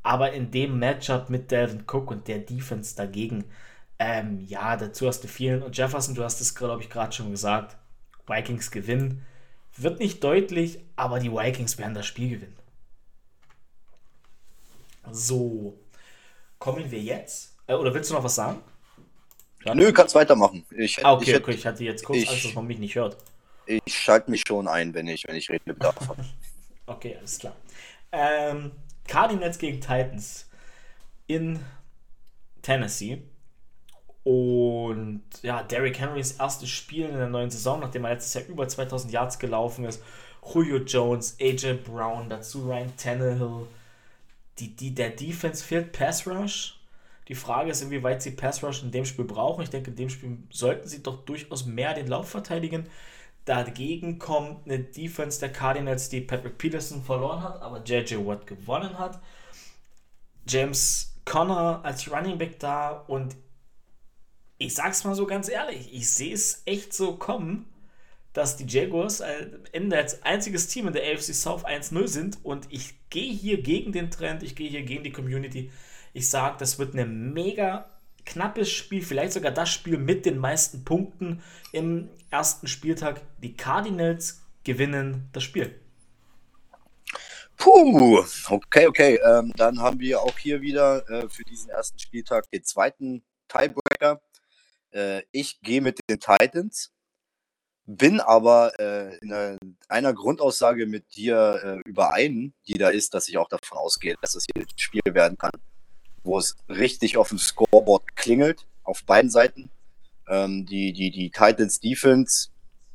Aber in dem Matchup mit Dalvin Cook und der Defense dagegen, ähm, ja, dazu hast du vielen. Und Jefferson, du hast es, glaube ich, gerade schon gesagt. Vikings gewinnen. Wird nicht deutlich, aber die Vikings werden das Spiel gewinnen. So, kommen wir jetzt? Äh, oder willst du noch was sagen? Ja. Nö, kannst weitermachen. Ich, ah, okay, ich, okay, ich hatte jetzt kurz ich, Angst, dass man mich nicht hört. Ich schalte mich schon ein, wenn ich, wenn ich reden darf. okay, alles klar. Ähm, Cardinals gegen Titans in Tennessee. Und ja, Derrick Henrys erstes Spiel in der neuen Saison, nachdem er letztes Jahr über 2000 Yards gelaufen ist. Julio Jones, AJ Brown, dazu Ryan Tannehill, die, die, der Defense fehlt Pass Rush. Die Frage ist, inwieweit sie Pass Rush in dem Spiel brauchen. Ich denke, in dem Spiel sollten sie doch durchaus mehr den Lauf verteidigen. Dagegen kommt eine Defense der Cardinals, die Patrick Peterson verloren hat, aber JJ Watt gewonnen hat. James Conner als Running Back da und ich sag's mal so ganz ehrlich, ich sehe es echt so kommen, dass die Jaguars am Ende als einziges Team in der AFC South 1-0 sind und ich gehe hier gegen den Trend, ich gehe hier gegen die Community. Ich sage, das wird ein mega knappes Spiel, vielleicht sogar das Spiel mit den meisten Punkten im ersten Spieltag. Die Cardinals gewinnen das Spiel. Puh, okay, okay. Ähm, dann haben wir auch hier wieder äh, für diesen ersten Spieltag den zweiten Tiebreaker. Äh, ich gehe mit den Titans bin aber äh, in einer, einer Grundaussage mit dir äh, überein, die da ist, dass ich auch davon ausgehe, dass es hier ein Spiel werden kann, wo es richtig auf dem Scoreboard klingelt, auf beiden Seiten. Ähm, die, die, die Titans Defense,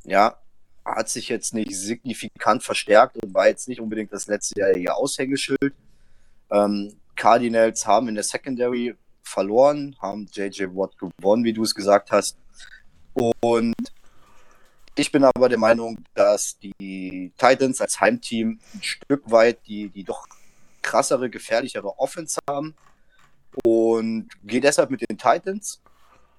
ja, hat sich jetzt nicht signifikant verstärkt und war jetzt nicht unbedingt das letzte Jahr ihr Aushängeschild. Ähm, Cardinals haben in der Secondary verloren, haben JJ Watt gewonnen, wie du es gesagt hast. Und ich bin aber der Meinung, dass die Titans als Heimteam ein Stück weit die, die doch krassere, gefährlichere Offense haben und gehe deshalb mit den Titans,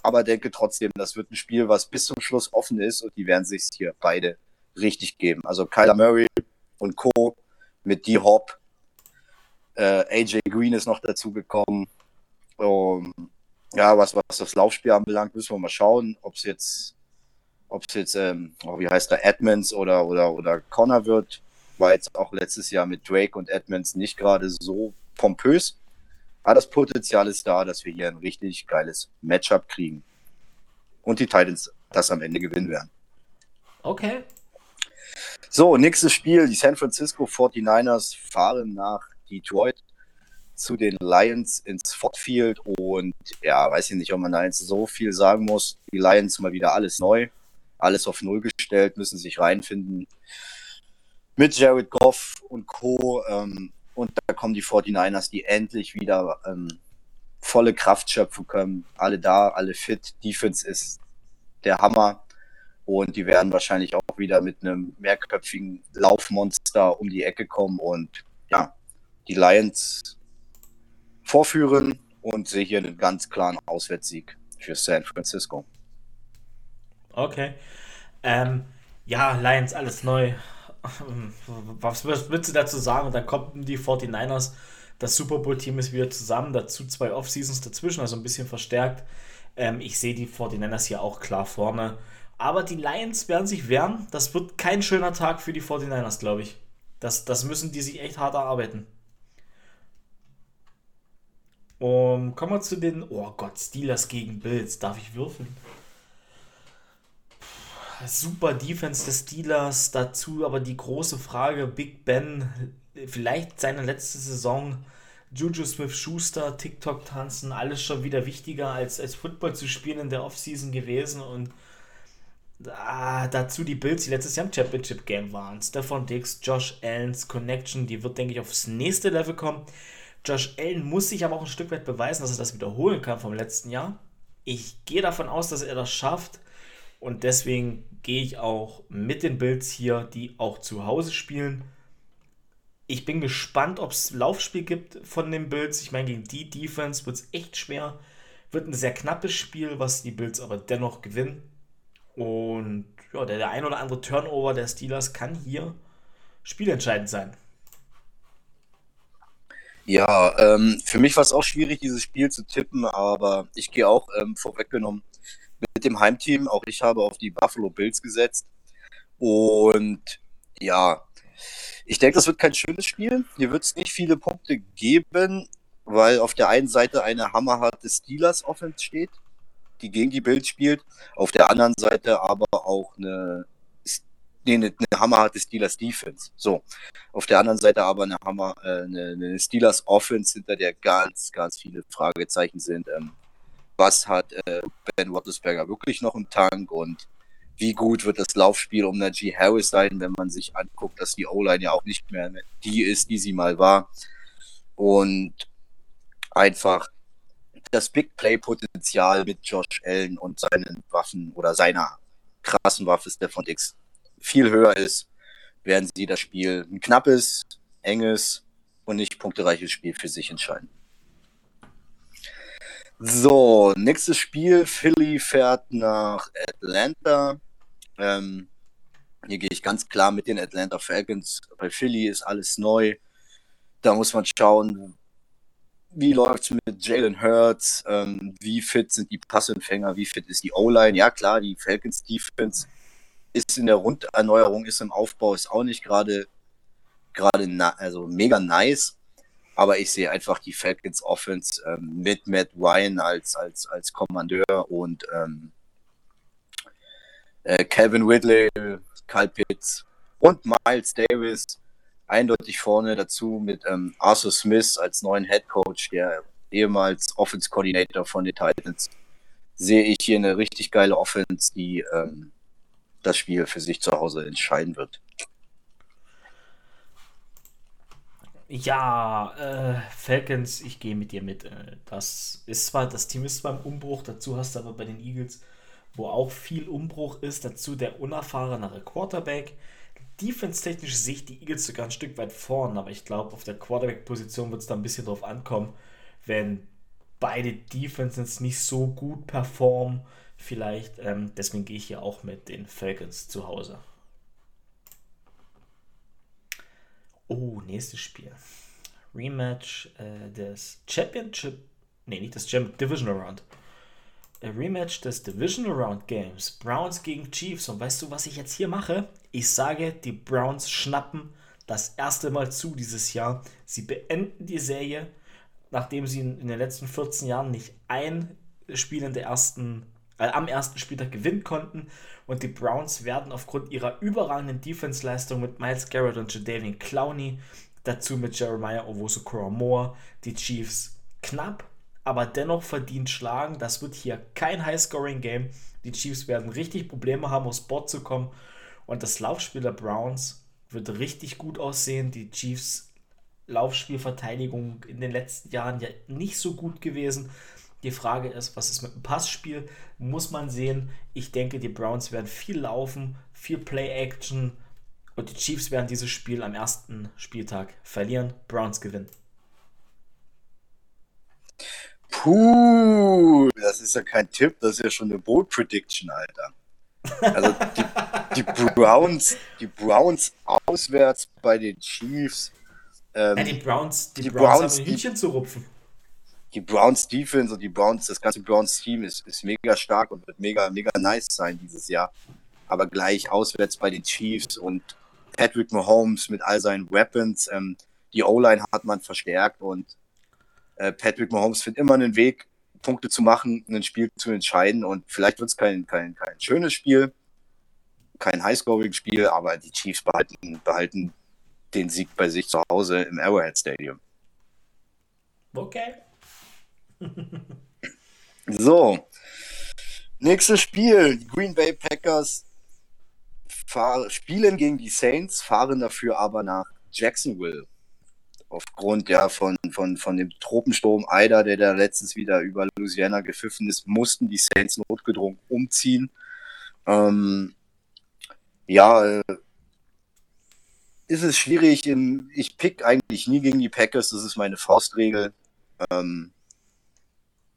aber denke trotzdem, das wird ein Spiel, was bis zum Schluss offen ist und die werden sich hier beide richtig geben. Also Kyler Murray und Co. mit D-Hop, äh, AJ Green ist noch dazu gekommen. Um, ja, was, was das Laufspiel anbelangt, müssen wir mal schauen, ob es jetzt ob es jetzt, ähm, oh, wie heißt der, Edmonds oder, oder, oder Connor wird, war jetzt auch letztes Jahr mit Drake und Edmonds nicht gerade so pompös. Aber das Potenzial ist da, dass wir hier ein richtig geiles Matchup kriegen. Und die Titans das am Ende gewinnen werden. Okay. So, nächstes Spiel. Die San Francisco 49ers fahren nach Detroit zu den Lions ins Ford Field und ja, weiß ich nicht, ob man da jetzt so viel sagen muss. Die Lions mal wieder alles neu alles auf Null gestellt, müssen sich reinfinden mit Jared Goff und Co. Ähm, und da kommen die 49ers, die endlich wieder ähm, volle Kraft schöpfen können. Alle da, alle fit. Defense ist der Hammer. Und die werden wahrscheinlich auch wieder mit einem mehrköpfigen Laufmonster um die Ecke kommen und ja, die Lions vorführen und sehe hier einen ganz klaren Auswärtssieg für San Francisco. Okay. Ähm, ja, Lions, alles neu. Was, willst du dazu sagen? Dann kommen die 49ers. Das Super Bowl-Team ist wieder zusammen. Dazu zwei Off-Seasons dazwischen, also ein bisschen verstärkt. Ähm, ich sehe die 49ers hier auch klar vorne. Aber die Lions werden sich wehren. Das wird kein schöner Tag für die 49ers, glaube ich. Das, das müssen die sich echt hart erarbeiten. Um, kommen wir zu den. Oh Gott, Steelers gegen Bills. Darf ich würfeln? Super Defense des Steelers. Dazu aber die große Frage: Big Ben, vielleicht seine letzte Saison. Juju Smith Schuster, TikTok tanzen, alles schon wieder wichtiger als, als Football zu spielen in der Offseason gewesen. Und Ah, dazu die Bills, die letztes Jahr im Championship Game waren. Stefan Dix, Josh Allens Connection, die wird, denke ich, aufs nächste Level kommen. Josh Allen muss sich aber auch ein Stück weit beweisen, dass er das wiederholen kann vom letzten Jahr. Ich gehe davon aus, dass er das schafft. Und deswegen gehe ich auch mit den Bills hier, die auch zu Hause spielen. Ich bin gespannt, ob es Laufspiel gibt von den Bills. Ich meine, gegen die Defense wird es echt schwer. Wird ein sehr knappes Spiel, was die Bills aber dennoch gewinnen. Und ja, der, der ein oder andere Turnover der Steelers kann hier spielentscheidend sein. Ja, ähm, für mich war es auch schwierig, dieses Spiel zu tippen, aber ich gehe auch ähm, vorweggenommen mit dem Heimteam. Auch ich habe auf die Buffalo Bills gesetzt. Und ja, ich denke, das wird kein schönes Spiel. Hier wird es nicht viele Punkte geben, weil auf der einen Seite eine hammerharte Steelers Offense steht die gegen die Bills spielt. Auf der anderen Seite aber auch eine, nee, eine, eine hammerharte Steelers Defense. So. Auf der anderen Seite aber eine Hammer, äh, eine, eine Steelers Offense, hinter der ganz, ganz viele Fragezeichen sind. Ähm, was hat äh, Ben Roethlisberger wirklich noch im Tank und wie gut wird das Laufspiel um Najee Harris sein, wenn man sich anguckt, dass die O-Line ja auch nicht mehr die ist, die sie mal war. Und einfach das Big Play-Potenzial mit Josh Allen und seinen Waffen oder seiner krassen Waffe Stefan X viel höher ist, werden sie das Spiel ein knappes, enges und nicht punktereiches Spiel für sich entscheiden. So, nächstes Spiel. Philly fährt nach Atlanta. Ähm, hier gehe ich ganz klar mit den Atlanta Falcons. Bei Philly ist alles neu. Da muss man schauen, wie läuft es mit Jalen Hurts? Ähm, wie fit sind die Passempfänger? Wie fit ist die O-Line? Ja, klar, die Falcons Defense ist in der Runderneuerung, ist im Aufbau, ist auch nicht gerade gerade also mega nice. Aber ich sehe einfach die Falcons Offense ähm, mit Matt Ryan als, als, als Kommandeur und ähm, äh, Calvin Ridley, Kyle Pitts und Miles Davis eindeutig vorne dazu mit ähm, Arthur Smith als neuen Head Coach, der ehemals Offense Coordinator von den Titans, sehe ich hier eine richtig geile Offense, die ähm, das Spiel für sich zu Hause entscheiden wird. Ja, äh, Falcons, ich gehe mit dir mit. Äh, das ist zwar, das Team ist zwar im Umbruch, dazu hast du aber bei den Eagles, wo auch viel Umbruch ist, dazu der unerfahrenere Quarterback. Defense-technisch sehe ich die Eagles sogar ein Stück weit vorn, aber ich glaube, auf der Quarterback-Position wird es da ein bisschen drauf ankommen, wenn beide Defenses nicht so gut performen, vielleicht. Ähm, deswegen gehe ich hier auch mit den Falcons zu Hause. Oh, nächstes Spiel. Rematch äh, des Championship. Nee, nicht das Division Round. Rematch des Divisional Round Games. Browns gegen Chiefs. Und weißt du, was ich jetzt hier mache? Ich sage, die Browns schnappen das erste Mal zu dieses Jahr. Sie beenden die Serie, nachdem sie in, den letzten 14 Jahren nicht ein Spiel in der ersten, äh, am ersten Spieltag gewinnen konnten. Und die Browns werden aufgrund ihrer überragenden Defense-Leistung mit Miles Garrett und Jadavian Clowney, dazu mit Jeremiah Owusu Moore, die Chiefs knapp aber dennoch verdient schlagen. Das wird hier kein High-Scoring-Game. Die Chiefs werden richtig Probleme haben, aufs Board zu kommen. Und das Laufspiel der Browns wird richtig gut aussehen. Die Chiefs Laufspielverteidigung in den letzten Jahren ja nicht so gut gewesen. Die Frage ist, was ist mit dem Passspiel? Muss man sehen. Ich denke, die Browns werden viel laufen, viel Play-Action und die Chiefs werden dieses Spiel am ersten Spieltag verlieren. Browns gewinnen. Puh, das ist ja kein Tipp, das ist ja schon eine Bold Prediction, Alter. Also die, die Browns, die Browns auswärts bei den Chiefs. Ähm, ja, die Browns, die, die Browns, Browns haben ein Hühnchen zu rupfen. Die Browns Defense und die Browns, das ganze Browns Team ist, ist mega stark und wird mega, mega nice sein dieses Jahr. Aber gleich auswärts bei den Chiefs und Patrick Mahomes mit all seinen Weapons. Ähm, die O-Line hat man verstärkt und äh, Patrick Mahomes findet immer einen Weg, Punkte zu machen, ein Spiel zu entscheiden. Und vielleicht wird es kein, kein, kein schönes Spiel, kein Highscoring-Spiel, aber die Chiefs behalten, behalten den Sieg bei sich zu Hause im Arrowhead Stadium. Okay. so. Nächstes Spiel. Die Green Bay Packers spielen gegen die Saints, fahren dafür aber nach Jacksonville aufgrund ja von, von, von dem Tropensturm Ida, der da letztens wieder über Louisiana gepfiffen ist, mussten die Saints notgedrungen umziehen. Ähm, ja, äh, ist es schwierig. Ich pick eigentlich nie gegen die Packers, das ist meine Faustregel. Ähm,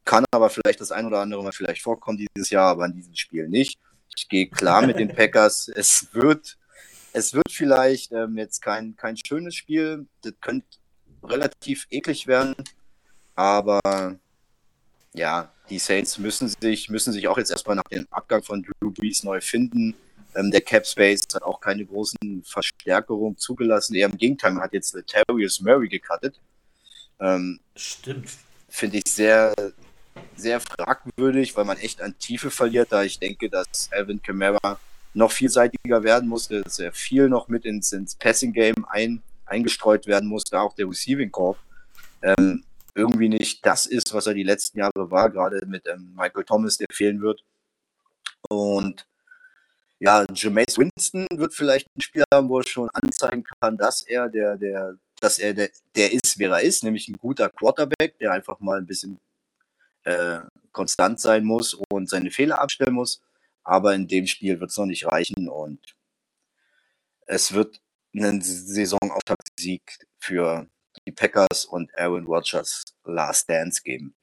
kann aber vielleicht das ein oder andere mal vielleicht vorkommen dieses Jahr, aber in diesem Spiel nicht. Ich gehe klar mit den Packers. Es wird, es wird vielleicht ähm, jetzt kein, kein schönes Spiel. Das könnte relativ eklig werden. Aber ja, die Saints müssen sich, müssen sich auch jetzt erstmal nach dem Abgang von Drew Brees neu finden. Ähm, der Cap Space hat auch keine großen Verstärkungen zugelassen. Eher im Gegenteil, man hat jetzt Letarius Murray gecuttet. Ähm, Stimmt. Finde ich sehr, sehr fragwürdig, weil man echt an Tiefe verliert, da ich denke, dass Alvin Kamara noch vielseitiger werden musste, dass er viel noch mit ins, ins Passing Game ein, eingestreut werden muss, da auch der Receiving Corp ähm, irgendwie nicht das ist, was er die letzten Jahre war, gerade mit ähm, Michael Thomas, der fehlen wird. Und ja, Jameis Winston wird vielleicht ein Spiel haben, wo er schon anzeigen kann, dass er der, der, dass er der, der ist, wer er ist, nämlich ein guter Quarterback, der einfach mal ein bisschen äh, konstant sein muss und seine Fehler abstellen muss. Aber in dem Spiel wird es noch nicht reichen und es wird einen Saisonauftaktsieg für die Packers und Aaron Rodgers Last Dance geben.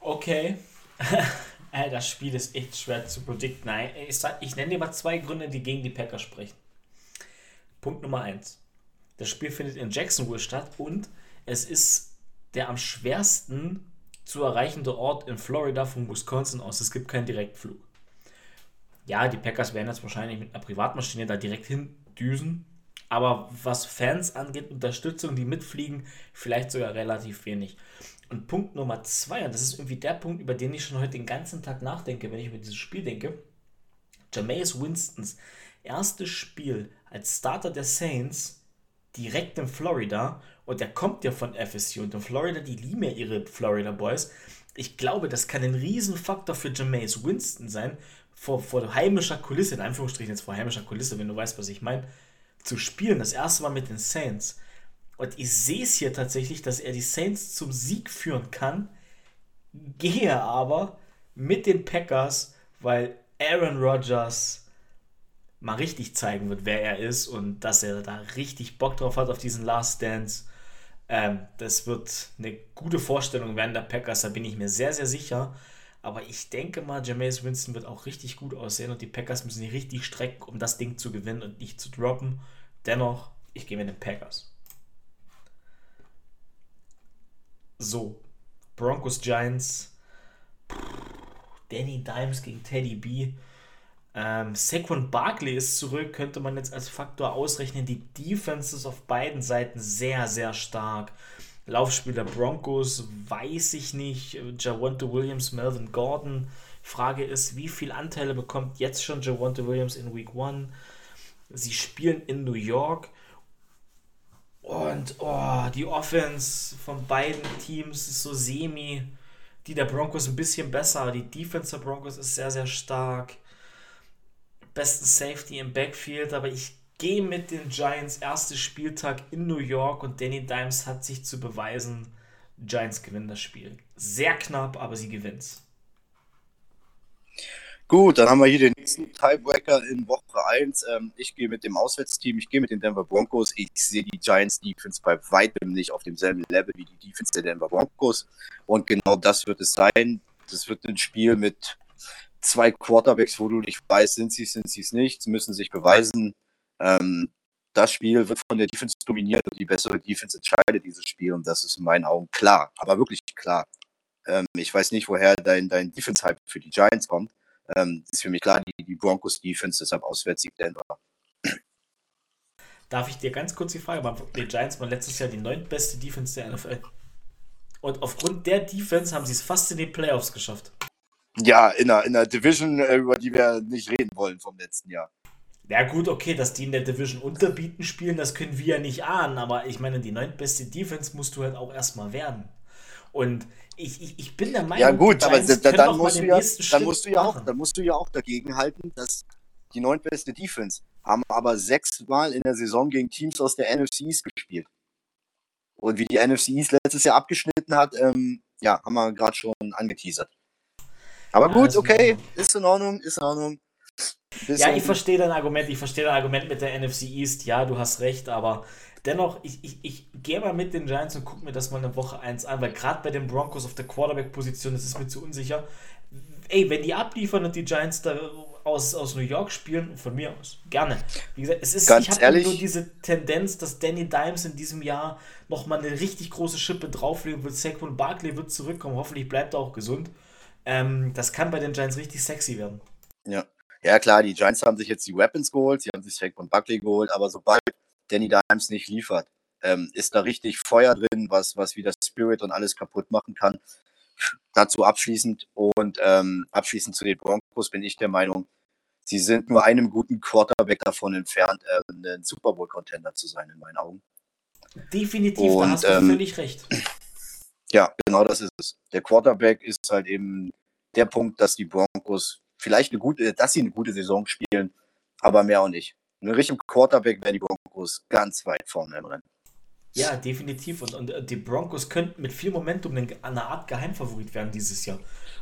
Okay. das Spiel ist echt schwer zu predikten. Nein, ich, ich nenne dir mal zwei Gründe, die gegen die Packers sprechen. Punkt Nummer eins. Das Spiel findet in Jacksonville statt und es ist der am schwersten zu erreichende Ort in Florida von Wisconsin aus. Es gibt keinen Direktflug ja, die Packers werden jetzt wahrscheinlich mit einer Privatmaschine da direkt hindüsen. Aber was Fans angeht, Unterstützung, die mitfliegen, vielleicht sogar relativ wenig. Und Punkt Nummer zwei, und das ist irgendwie der Punkt, über den ich schon heute den ganzen Tag nachdenke, wenn ich über dieses Spiel denke. Jameis Winstons erstes Spiel als Starter der Saints direkt in Florida und der kommt ja von FSU und in Florida, die lieben ja ihre Florida Boys. Ich glaube, das kann ein Riesenfaktor für Jameis Winston sein, vor, vor heimischer Kulisse, in Anführungsstrichen jetzt vor heimischer Kulisse, wenn du weißt, was ich meine, zu spielen, das erste Mal mit den Saints. Und ich sehe es hier tatsächlich, dass er die Saints zum Sieg führen kann, gehe aber mit den Packers, weil Aaron Rodgers mal richtig zeigen wird, wer er ist und dass er da richtig Bock drauf hat auf diesen Last Dance. Ähm, das wird eine gute Vorstellung werden der Packers, da bin ich mir sehr, sehr sicher. Aber ich denke mal, Jameis Winston wird auch richtig gut aussehen und die Packers müssen sich richtig strecken, um das Ding zu gewinnen und nicht zu droppen. Dennoch, ich gehe mit den Packers. So, Broncos Giants. Danny Dimes gegen Teddy B. Ähm, Saquon Barkley ist zurück, könnte man jetzt als Faktor ausrechnen. Die Defenses auf beiden Seiten sehr, sehr stark. Laufspiel der Broncos weiß ich nicht. Javonte Williams, Melvin Gordon. Frage ist, wie viel Anteile bekommt jetzt schon Javonte Williams in Week 1? Sie spielen in New York. Und oh, die Offense von beiden Teams ist so semi. Die der Broncos ein bisschen besser, die Defense der Broncos ist sehr, sehr stark. Besten Safety im Backfield, aber ich gehe mit den Giants. Erster Spieltag in New York und Danny Dimes hat sich zu beweisen. Giants gewinnen das Spiel. Sehr knapp, aber sie gewinnen Gut, dann haben wir hier den nächsten Tiebreaker in Woche 1. Ähm, ich gehe mit dem Auswärtsteam, ich gehe mit den Denver Broncos. Ich sehe die Giants Defense bei weitem nicht auf demselben Level wie die Defense der Denver Broncos. Und genau das wird es sein. Das wird ein Spiel mit zwei Quarterbacks, wo du nicht weißt, sind sie, sind sie es nicht, müssen sich beweisen. Ähm, das Spiel wird von der Defense dominiert und die bessere Defense entscheidet dieses Spiel und das ist in meinen Augen klar, aber wirklich klar. Ähm, ich weiß nicht, woher dein, dein Defense-Hype für die Giants kommt. Ähm, ist für mich klar, die, die Broncos Defense, deshalb Auswärtssieg Denver. Darf ich dir ganz kurz die Frage beantworten? Die Giants waren letztes Jahr die neuntbeste Defense der NFL. Und aufgrund der Defense haben sie es fast in die Playoffs geschafft. Ja, in einer, in einer Division, äh, über die wir nicht reden wollen vom letzten Jahr. Ja, gut, okay, dass die in der Division unterbieten spielen, das können wir ja nicht ahnen, aber ich meine, die neuntbeste Defense musst du halt auch erstmal werden. Und ich, ich, ich bin der Meinung, ja gut, aber da, dann, musst du ja, dann musst du ja auch, dann musst du ja auch dagegen halten, dass die neuntbeste Defense haben aber sechsmal in der Saison gegen Teams aus der NFC East gespielt. Und wie die NFC East letztes Jahr abgeschnitten hat, ähm, ja, haben wir gerade schon angeteasert. Aber gut, okay, ist in Ordnung, ist in Ordnung. Ja, ich verstehe dein Argument, ich verstehe dein Argument mit der NFC East, ja, du hast recht, aber dennoch, ich, ich, ich gehe mal mit den Giants und gucke mir das mal eine Woche 1 an, weil gerade bei den Broncos auf der Quarterback-Position, das ist mir zu unsicher. Ey, wenn die abliefern und die Giants da aus, aus New York spielen, von mir aus, gerne. Wie gesagt, es ist, Ganz ich habe nur diese Tendenz, dass Danny Dimes in diesem Jahr nochmal eine richtig große Schippe drauflegen wird. Saquon Barkley wird zurückkommen, hoffentlich bleibt er auch gesund. Ähm, das kann bei den Giants richtig sexy werden. Ja. Ja, klar, die Giants haben sich jetzt die Weapons geholt, sie haben sich Saquon Buckley geholt, aber sobald Danny Dimes nicht liefert, ähm, ist da richtig Feuer drin, was, was wieder Spirit und alles kaputt machen kann. Dazu abschließend und ähm, abschließend zu den Broncos bin ich der Meinung, sie sind nur einem guten Quarterback davon entfernt, äh, ein Super Bowl-Contender zu sein, in meinen Augen. Definitiv, und, da hast du ähm, völlig recht. Ja, genau das ist es. Der Quarterback ist halt eben der Punkt, dass die Broncos vielleicht eine gute, dass sie eine gute Saison spielen, aber mehr auch nicht. Mit richtigen Quarterback wären die Broncos ganz weit vorne im Rennen. Ja, definitiv. Und, und äh, die Broncos könnten mit viel Momentum eine Art Geheimfavorit werden dieses Jahr.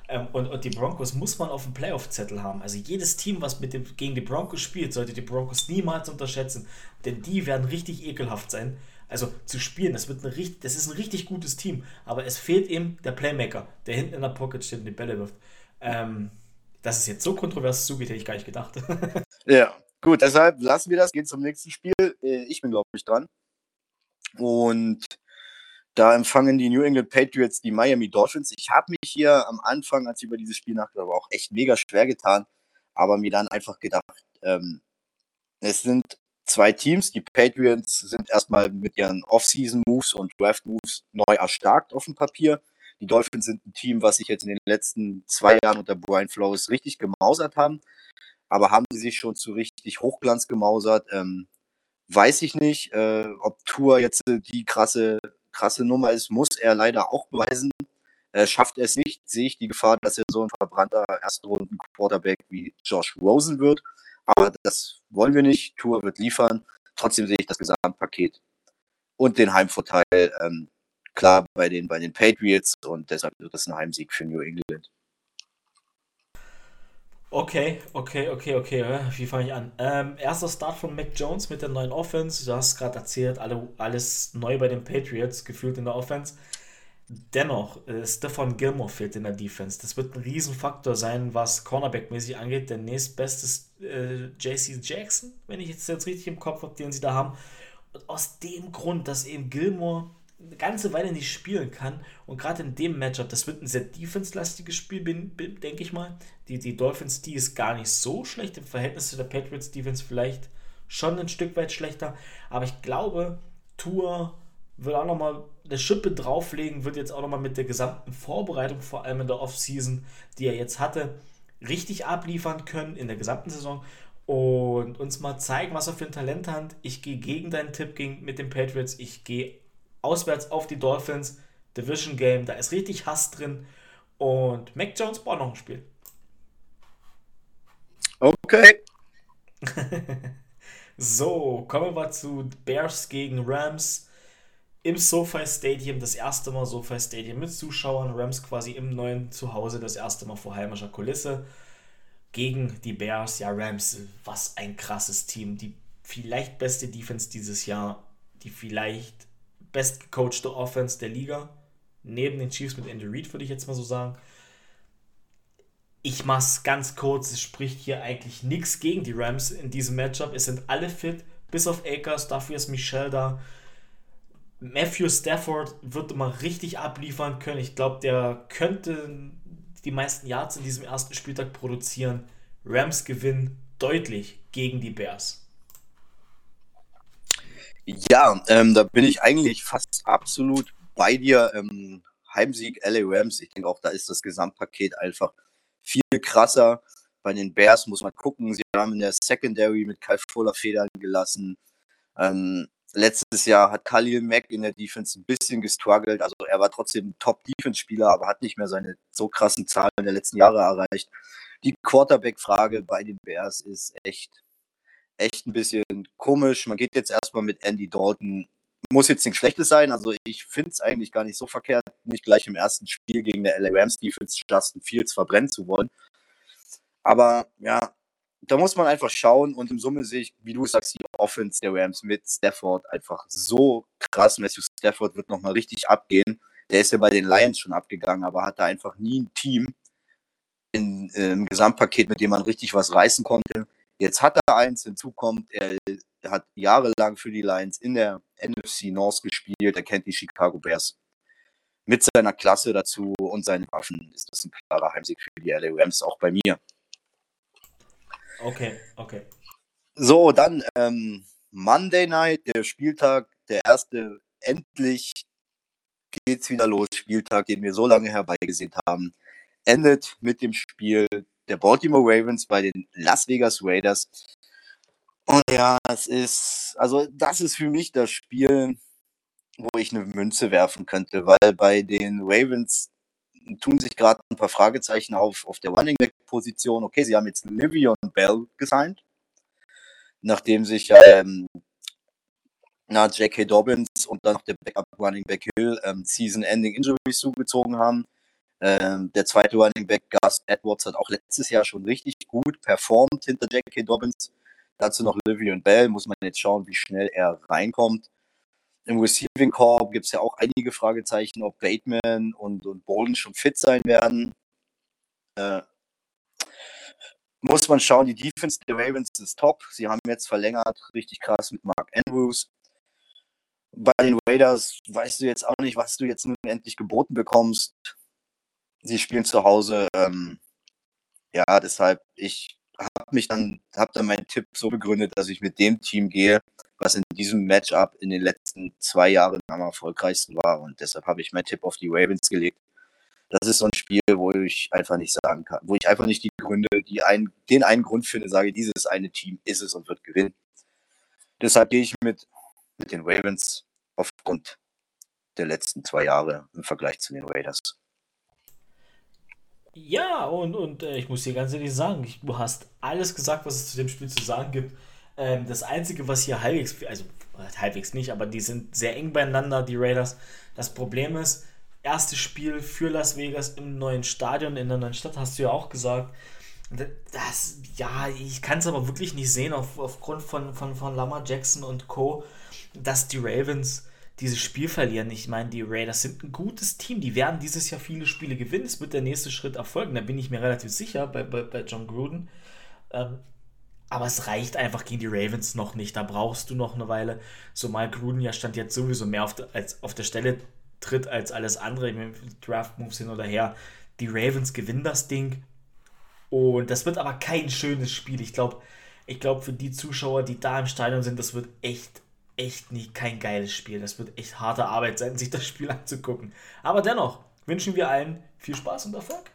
Ähm, und, und die Broncos muss man auf dem Playoff-Zettel haben. Also jedes Team, was mit dem, gegen die Broncos spielt, sollte die Broncos niemals unterschätzen. Denn die werden richtig ekelhaft sein. Also zu spielen, das, wird eine, das ist ein richtig gutes Team. Aber es fehlt eben der Playmaker, der hinten in der Pocket steht und die Bälle wirft. Ähm, dass es jetzt so kontrovers zugeht, hätte ich gar nicht gedacht. ja, gut, deshalb lassen wir das, gehen zum nächsten Spiel. Äh, ich bin, glaube ich, dran. Und da empfangen die New England Patriots die Miami Dolphins. Ich habe mich hier am Anfang, als ich über dieses Spiel nachgedacht habe, auch echt mega schwer getan, aber mir dann einfach gedacht, ähm, es sind zwei Teams. Die Patriots sind erstmal mit ihren Off-Season-Moves und Draft-Moves neu erstarkt auf dem Papier. Die Dolphins sind ein Team, was sich jetzt in den letzten zwei Jahren unter Brian Flores richtig gemausert haben. Aber haben sie sich schon zu richtig Hochglanz gemausert? Ähm, weiß ich nicht. Äh, ob Tour jetzt die krasse, krasse Nummer ist, muss er leider auch beweisen. Äh, schafft er es nicht, sehe ich die Gefahr, dass er so ein verbrannter Erstrunden-Quarterback wie Josh Rosen wird. Aber das wollen wir nicht. Tour wird liefern. Trotzdem sehe ich das Gesamtpaket und den Heimvorteil ähm, klar bei den, bei den Patriots und deshalb wird das ein Heimsieg für New England. Okay, okay, okay, okay. Wie fange ich an? Ähm, erster Start von Mac Jones mit der neuen Offense. Du hast gerade erzählt, alle, alles neu bei den Patriots, gefühlt in der Offense. Dennoch, äh, Stefan Gilmore fehlt in der Defense. Das wird ein Riesenfaktor sein, was Cornerback-mäßig angeht. Der nächstbeste ist äh, JC Jackson, wenn ich jetzt, jetzt richtig im Kopf habe, den sie da haben. Und aus dem Grund, dass eben Gilmore eine ganze Weile nicht spielen kann. Und gerade in dem Matchup, das wird ein sehr defense-lastiges Spiel, denke ich mal. Die, die Dolphins, die ist gar nicht so schlecht im Verhältnis zu der Patriots Defense, vielleicht schon ein Stück weit schlechter. Aber ich glaube, Tour wird auch nochmal eine Schippe drauflegen, wird jetzt auch nochmal mit der gesamten Vorbereitung, vor allem in der Offseason, die er jetzt hatte, richtig abliefern können in der gesamten Saison. und uns mal zeigen, was er für ein Talent hat. Ich gehe gegen deinen Tipp gegen, mit den Patriots. Ich gehe auswärts auf die Dolphins. Division Game, da ist richtig Hass drin. Und Mac Jones braucht noch ein Spiel. Okay. so, kommen wir zu Bears gegen Rams im SoFi Stadium, das erste Mal SoFi Stadium mit Zuschauern, Rams quasi im neuen Zuhause, das erste Mal vor heimischer Kulisse gegen die Bears. Ja, Rams, was ein krasses Team. Die vielleicht beste Defense dieses Jahr, die vielleicht bestgecoachte Offense der Liga. Neben den Chiefs mit Andy Reid, würde ich jetzt mal so sagen. Ich mach's ganz kurz, es spricht hier eigentlich nichts gegen die Rams in diesem Matchup. Es sind alle fit, bis auf Akers, dafür ist Michelle da. Matthew Stafford wird immer richtig abliefern können. Ich glaube, der könnte die meisten Yards in diesem ersten Spieltag produzieren. Rams gewinnen deutlich gegen die Bears. Ja, ähm, da bin ich eigentlich fast absolut bei dir. Ähm, Heimsieg LA Rams, ich denke auch, da ist das Gesamtpaket einfach viel krasser. Bei den Bears muss man gucken, sie haben in der Secondary mit Kyle Fuller Federn gelassen. Ähm, Letztes Jahr hat Khalil Mack in der Defense ein bisschen gestruggelt. Also er war trotzdem Top-Defense-Spieler, aber hat nicht mehr seine so krassen Zahlen der letzten Jahre erreicht. Die Quarterback-Frage bei den Bears ist echt, echt ein bisschen komisch. Man geht jetzt erstmal mit Andy Dalton. Muss jetzt nichts Schlechtes sein. Also ich finde es eigentlich gar nicht so verkehrt, nicht gleich im ersten Spiel gegen der LA Rams Defense Justin Fields verbrennen zu wollen. Aber ja, da muss man einfach schauen und im Summe sehe ich, wie du sagst, die Offense der Rams mit Stafford einfach so krass. Matthew Stafford wird nochmal richtig abgehen. Der ist ja bei den Lions schon abgegangen, aber hat da einfach nie ein Team in, äh, im Gesamtpaket, mit dem man richtig was reißen konnte. Jetzt hat er eins, hinzu kommt, er hat jahrelang für die Lions in der NFC North gespielt, er kennt die Chicago Bears. Mit seiner Klasse dazu und seinen Waffen ist das ein klarer Heimsieg für die LA Rams, auch bei mir. Okay, okay. So, dann ähm, Monday Night, der Spieltag, der erste, endlich geht's wieder los. Spieltag, den wir so lange herbeigesehen haben, endet mit dem Spiel der Baltimore Ravens bei den Las Vegas Raiders. Und ja, es ist, also das ist für mich das Spiel, wo ich eine Münze werfen könnte, weil bei den Ravens tun sich gerade ein paar Fragezeichen auf, auf der Running Back Position. Okay, sie haben jetzt Livion Bell gesigned, nachdem sich ähm, na, J.K. Dobbins und dann noch der Backup Running Back Hill ähm, Season-Ending Injuries zugezogen haben. Ähm, der zweite Running Back Gus Edwards hat auch letztes Jahr schon richtig gut performt hinter J.K. Dobbins. Dazu noch Livion Bell, muss man jetzt schauen, wie schnell er reinkommt. Im Receiving Corp gibt es ja auch einige Fragezeichen, ob Bateman und, und Bolden schon fit sein werden. Äh, muss man schauen, die Defense der Ravens ist top. Sie haben jetzt verlängert, richtig krass mit Mark Andrews. Bei den Raiders weißt du jetzt auch nicht, was du jetzt nun endlich geboten bekommst. Sie spielen zu Hause. Ähm, ja, deshalb, ich habe mich dann, habe dann meinen Tipp so begründet, dass ich mit dem Team gehe, was in diesem Matchup in den letzten zwei Jahren am erfolgreichsten war. Und deshalb habe ich meinen Tipp auf die Ravens gelegt. Das ist so ein Spiel, wo ich einfach nicht sagen kann, wo ich einfach nicht die Gründe, die ein, den einen Grund finde, sage, dieses eine Team ist es und wird gewinnen. Deshalb gehe ich mit, mit den Ravens aufgrund der letzten zwei Jahre im Vergleich zu den Raiders. Ja, und, und äh, ich muss dir ganz ehrlich sagen, ich, du hast alles gesagt, was es zu dem Spiel zu sagen gibt. Ähm, das Einzige, was hier halbwegs, also halbwegs nicht, aber die sind sehr eng beieinander, die Raiders. Das Problem ist, erstes Spiel für Las Vegas im neuen Stadion, in der neuen Stadt, hast du ja auch gesagt. Das, ja, ich kann es aber wirklich nicht sehen, auf, aufgrund von, von, von Lama Jackson und Co., dass die Ravens dieses Spiel verlieren. Ich meine, die Raiders sind ein gutes Team. Die werden dieses Jahr viele Spiele gewinnen. Es wird der nächste Schritt erfolgen. Da bin ich mir relativ sicher bei, bei, bei John Gruden. Ähm, aber es reicht einfach gegen die Ravens noch nicht. Da brauchst du noch eine Weile. So Mike Gruden ja stand jetzt sowieso mehr auf, de, als auf der Stelle tritt als alles andere. Draft-Moves hin oder her. Die Ravens gewinnen das Ding. Und das wird aber kein schönes Spiel. Ich glaube, ich glaube, für die Zuschauer, die da im Stadion sind, das wird echt, echt nicht kein geiles Spiel. Das wird echt harte Arbeit sein, sich das Spiel anzugucken. Aber dennoch wünschen wir allen viel Spaß und Erfolg.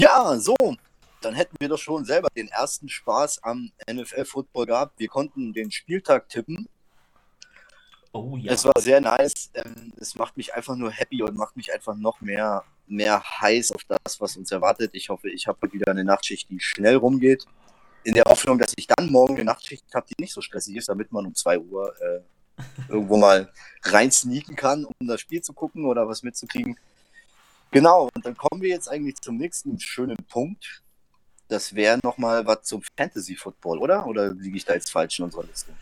Ja, so, dann hätten wir doch schon selber den ersten Spaß am NFL-Football gehabt. Wir konnten den Spieltag tippen. Oh ja. Es war sehr nice. Ähm, es macht mich einfach nur happy und macht mich einfach noch mehr, mehr heiß auf das, was uns erwartet. Ich hoffe, ich habe wieder eine Nachtschicht, die schnell rumgeht. In der Hoffnung, dass ich dann morgen eine Nachtschicht habe, die nicht so stressig ist, damit man um 2 Uhr äh, irgendwo mal rein sneaken kann, um das Spiel zu gucken oder was mitzukriegen. Genau, und dann kommen wir jetzt eigentlich zum nächsten schönen Punkt. Das wäre nochmal was zum Fantasy Football, oder? Oder liege ich da jetzt falsch in unserer Liste?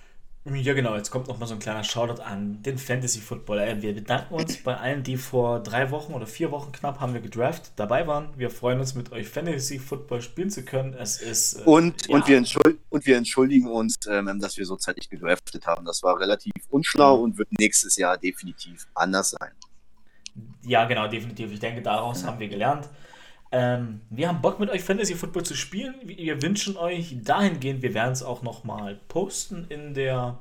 Ja, genau. Jetzt kommt nochmal so ein kleiner Shoutout an den Fantasy Football. Äh, wir bedanken uns bei allen, die vor drei Wochen oder vier Wochen knapp haben wir gedraft dabei waren. Wir freuen uns, mit euch Fantasy Football spielen zu können. Es ist. Äh, und, ja. und, wir und wir entschuldigen uns, ähm, dass wir so zeitig gedraftet haben. Das war relativ unschlau mhm. und wird nächstes Jahr definitiv anders sein. Ja, genau, definitiv. Ich denke, daraus haben wir gelernt. Ähm, wir haben Bock mit euch Fantasy Football zu spielen. Wir wünschen euch dahingehend, wir werden es auch nochmal posten in der,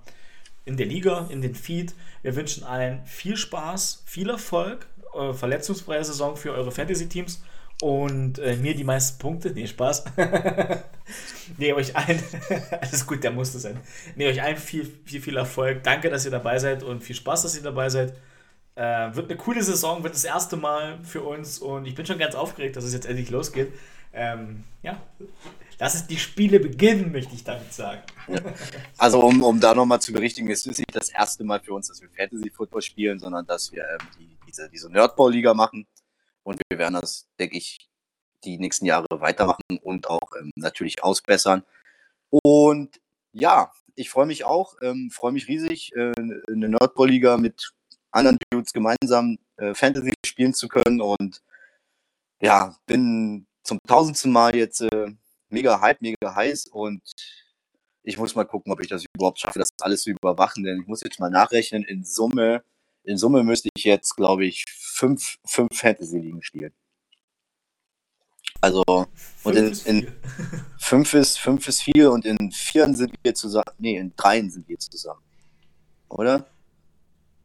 in der Liga, in den Feed. Wir wünschen allen viel Spaß, viel Erfolg, äh, verletzungsfreie Saison für eure Fantasy-Teams und äh, mir die meisten Punkte. Nee, Spaß. nee, euch allen, alles gut, der musste sein. Nee, euch allen viel, viel, viel Erfolg. Danke, dass ihr dabei seid und viel Spaß, dass ihr dabei seid. Äh, wird eine coole Saison, wird das erste Mal für uns und ich bin schon ganz aufgeregt, dass es jetzt endlich losgeht. Ähm, ja, lass es die Spiele beginnen, möchte ich damit sagen. Also, um, um da nochmal zu berichtigen, es ist nicht das erste Mal für uns, dass wir Fantasy Football spielen, sondern dass wir ähm, die, diese, diese Nerdball-Liga machen. Und wir werden das, denke ich, die nächsten Jahre weitermachen und auch ähm, natürlich ausbessern. Und ja, ich freue mich auch, ähm, freue mich riesig, äh, eine Nerdball-Liga mit anderen Dudes gemeinsam äh, Fantasy spielen zu können und ja, bin zum tausendsten Mal jetzt äh, mega hype, mega heiß und ich muss mal gucken, ob ich das überhaupt schaffe, das alles zu überwachen, denn ich muss jetzt mal nachrechnen, in Summe, in Summe müsste ich jetzt, glaube ich, fünf, fünf Fantasy-Ligen spielen. Also, fünf und in, in fünf, ist, fünf ist viel und in vieren sind wir zusammen, nee, in dreien sind wir zusammen. Oder?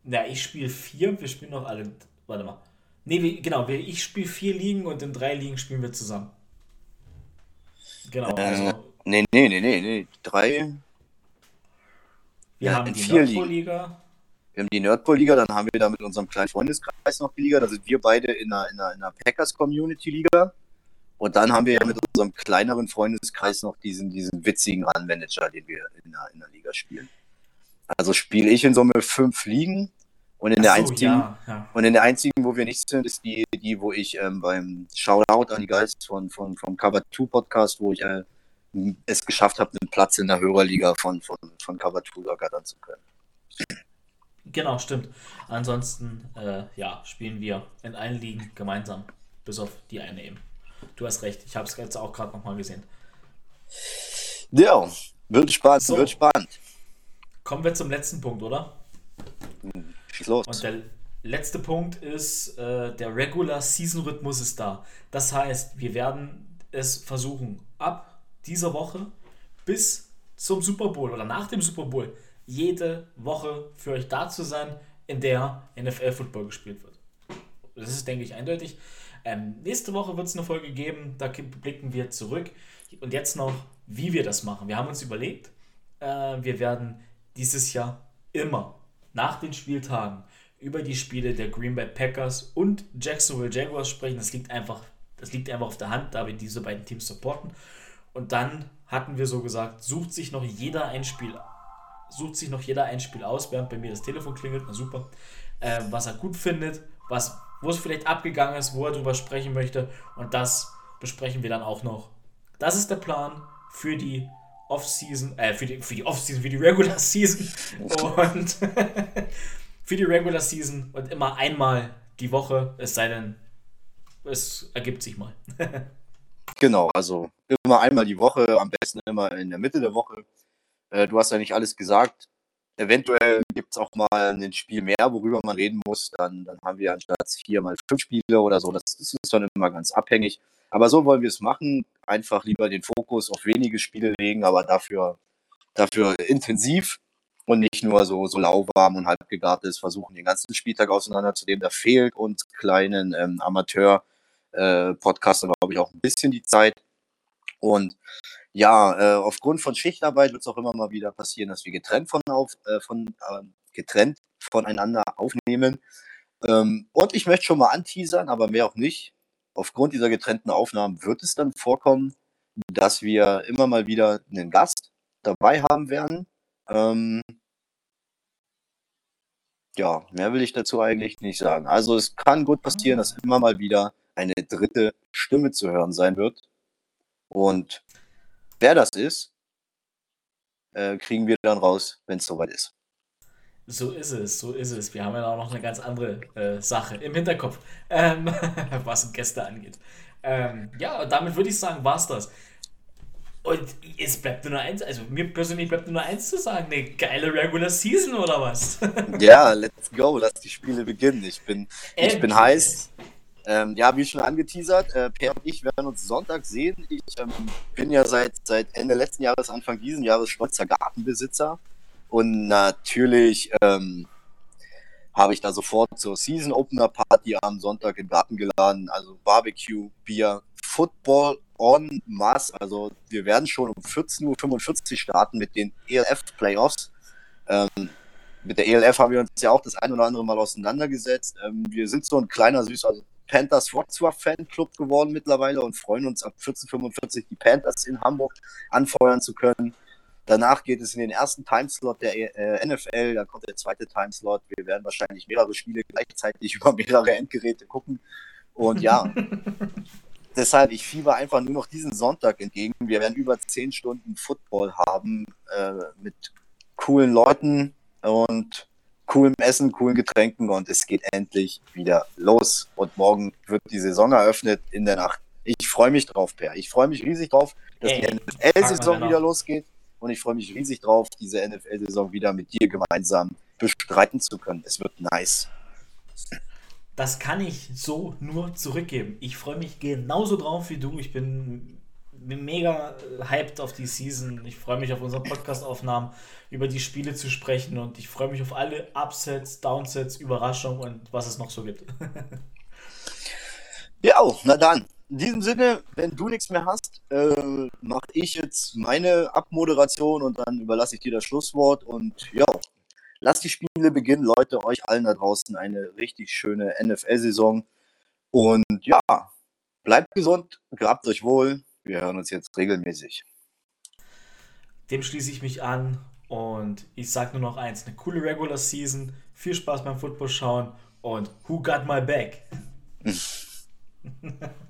Na, ich spiele vier, wir spielen noch alle. Warte mal. Nee, wir, genau, wir, ich spiele vier Ligen und in drei Ligen spielen wir zusammen. Genau. Äh, also, nee, nee, nee, nee, nee. Drei. Wir ja, haben die Nordpol-Liga. Wir haben die Nerdball-Liga, dann haben wir da mit unserem kleinen Freundeskreis noch die Liga. Da sind wir beide in einer, in einer, in einer Packers-Community-Liga. Und dann haben wir ja mit unserem kleineren Freundeskreis noch diesen, diesen witzigen Run-Manager, den wir in der, in der Liga spielen. Also spiele ich in Summe fünf Ligen und in, so, der einzigen, ja, ja. und in der einzigen, wo wir nicht sind, ist die, die wo ich ähm, beim Shoutout an die Guys von, von, vom Cover 2 Podcast, wo ich äh, es geschafft habe, einen Platz in der Hörerliga von, von, von Cover 2 ergattern zu können. Genau, stimmt. Ansonsten, äh, ja, spielen wir in allen Ligen gemeinsam, bis auf die eine eben. Du hast recht, ich habe es jetzt auch gerade nochmal gesehen. Ja, wird spannend, so. wird spannend. Kommen wir zum letzten Punkt, oder? Schieß los. Und der letzte Punkt ist, äh, der Regular Season Rhythmus ist da. Das heißt, wir werden es versuchen, ab dieser Woche bis zum Super Bowl oder nach dem Super Bowl jede Woche für euch da zu sein, in der NFL Football gespielt wird. Das ist, denke ich, eindeutig. Ähm, nächste Woche wird es eine Folge geben, da blicken wir zurück. Und jetzt noch, wie wir das machen. Wir haben uns überlegt, äh, wir werden dieses Jahr immer nach den Spieltagen über die Spiele der Green Bay Packers und Jacksonville Jaguars sprechen. Das liegt einfach, das liegt einfach auf der Hand, da wir diese beiden Teams supporten. Und dann hatten wir so gesagt, sucht sich noch jeder ein Spiel, sucht sich noch jeder ein Spiel aus, während bei mir das Telefon klingelt, na super, äh, was er gut findet, was, wo es vielleicht abgegangen ist, wo er drüber sprechen möchte. Und das besprechen wir dann auch noch. Das ist der Plan für die Off-Season, äh, für die, für die Off-Season, für die Regular Season und für die Regular Season und immer einmal die Woche, es sei denn, es ergibt sich mal. genau, also immer einmal die Woche, am besten immer in der Mitte der Woche. Äh, du hast ja nicht alles gesagt. Eventuell gibt es auch mal ein Spiel mehr, worüber man reden muss. Dann, dann haben wir anstatt vier mal fünf Spiele oder so. Das, das ist dann immer ganz abhängig. Aber so wollen wir es machen. Einfach lieber den Fokus auf wenige Spiele legen, aber dafür, dafür intensiv und nicht nur so, so lauwarm und halb gegart ist. Versuchen den ganzen Spieltag auseinanderzunehmen. Da fehlt uns kleinen ähm, Amateur-Podcastern, äh, glaube ich, auch ein bisschen die Zeit. Und ja, äh, aufgrund von Schichtarbeit wird es auch immer mal wieder passieren, dass wir getrennt von auf, äh, von, äh, getrennt voneinander aufnehmen. Ähm, und ich möchte schon mal anteasern, aber mehr auch nicht. Aufgrund dieser getrennten Aufnahmen wird es dann vorkommen, dass wir immer mal wieder einen Gast dabei haben werden. Ähm, ja, mehr will ich dazu eigentlich nicht sagen. Also es kann gut passieren, dass immer mal wieder eine dritte Stimme zu hören sein wird. Und wer das ist, äh, kriegen wir dann raus, wenn es soweit ist. So ist es, so ist es. Wir haben ja auch noch eine ganz andere äh, Sache im Hinterkopf, ähm, was Gäste angeht. Ähm, ja, damit würde ich sagen, war es das. Und es bleibt nur eins, also mir persönlich bleibt nur eins zu sagen, eine geile Regular Season oder was? ja, let's go, lass die Spiele beginnen. Ich bin, ich bin heiß. Ähm, ja, wie schon angeteasert, äh, Per und ich werden uns Sonntag sehen. Ich ähm, bin ja seit, seit Ende letzten Jahres, Anfang diesen Jahres stolzer Gartenbesitzer. Und natürlich ähm, habe ich da sofort zur Season Opener Party am Sonntag im Garten geladen. Also Barbecue, Bier, Football en masse. Also wir werden schon um 14.45 Uhr starten mit den ELF Playoffs. Ähm, mit der ELF haben wir uns ja auch das ein oder andere Mal auseinandergesetzt. Ähm, wir sind so ein kleiner, süßer Panthers Rockswap Fanclub geworden mittlerweile und freuen uns ab 14.45 Uhr die Panthers in Hamburg anfeuern zu können. Danach geht es in den ersten Timeslot der äh, NFL, dann kommt der zweite Timeslot. Wir werden wahrscheinlich mehrere Spiele gleichzeitig über mehrere Endgeräte gucken. Und ja, deshalb, ich fieber einfach nur noch diesen Sonntag entgegen. Wir werden über zehn Stunden Football haben äh, mit coolen Leuten und coolem Essen, coolen Getränken und es geht endlich wieder los. Und morgen wird die Saison eröffnet in der Nacht. Ich freue mich drauf, Per. Ich freue mich riesig drauf, dass Ey, die NFL-Saison wieder losgeht. Und ich freue mich riesig drauf, diese NFL-Saison wieder mit dir gemeinsam bestreiten zu können. Es wird nice. Das kann ich so nur zurückgeben. Ich freue mich genauso drauf wie du. Ich bin mega hyped auf die Season. Ich freue mich auf unsere Podcast-Aufnahmen, über die Spiele zu sprechen und ich freue mich auf alle Upsets, Downsets, Überraschungen und was es noch so gibt. ja, na dann. In diesem Sinne, wenn du nichts mehr hast, äh, mache ich jetzt meine Abmoderation und dann überlasse ich dir das Schlusswort und ja, lass die Spiele beginnen, Leute, euch allen da draußen eine richtig schöne NFL-Saison und ja, bleibt gesund, gehabt euch wohl, wir hören uns jetzt regelmäßig. Dem schließe ich mich an und ich sage nur noch eins, eine coole Regular Season, viel Spaß beim Football schauen und who got my back?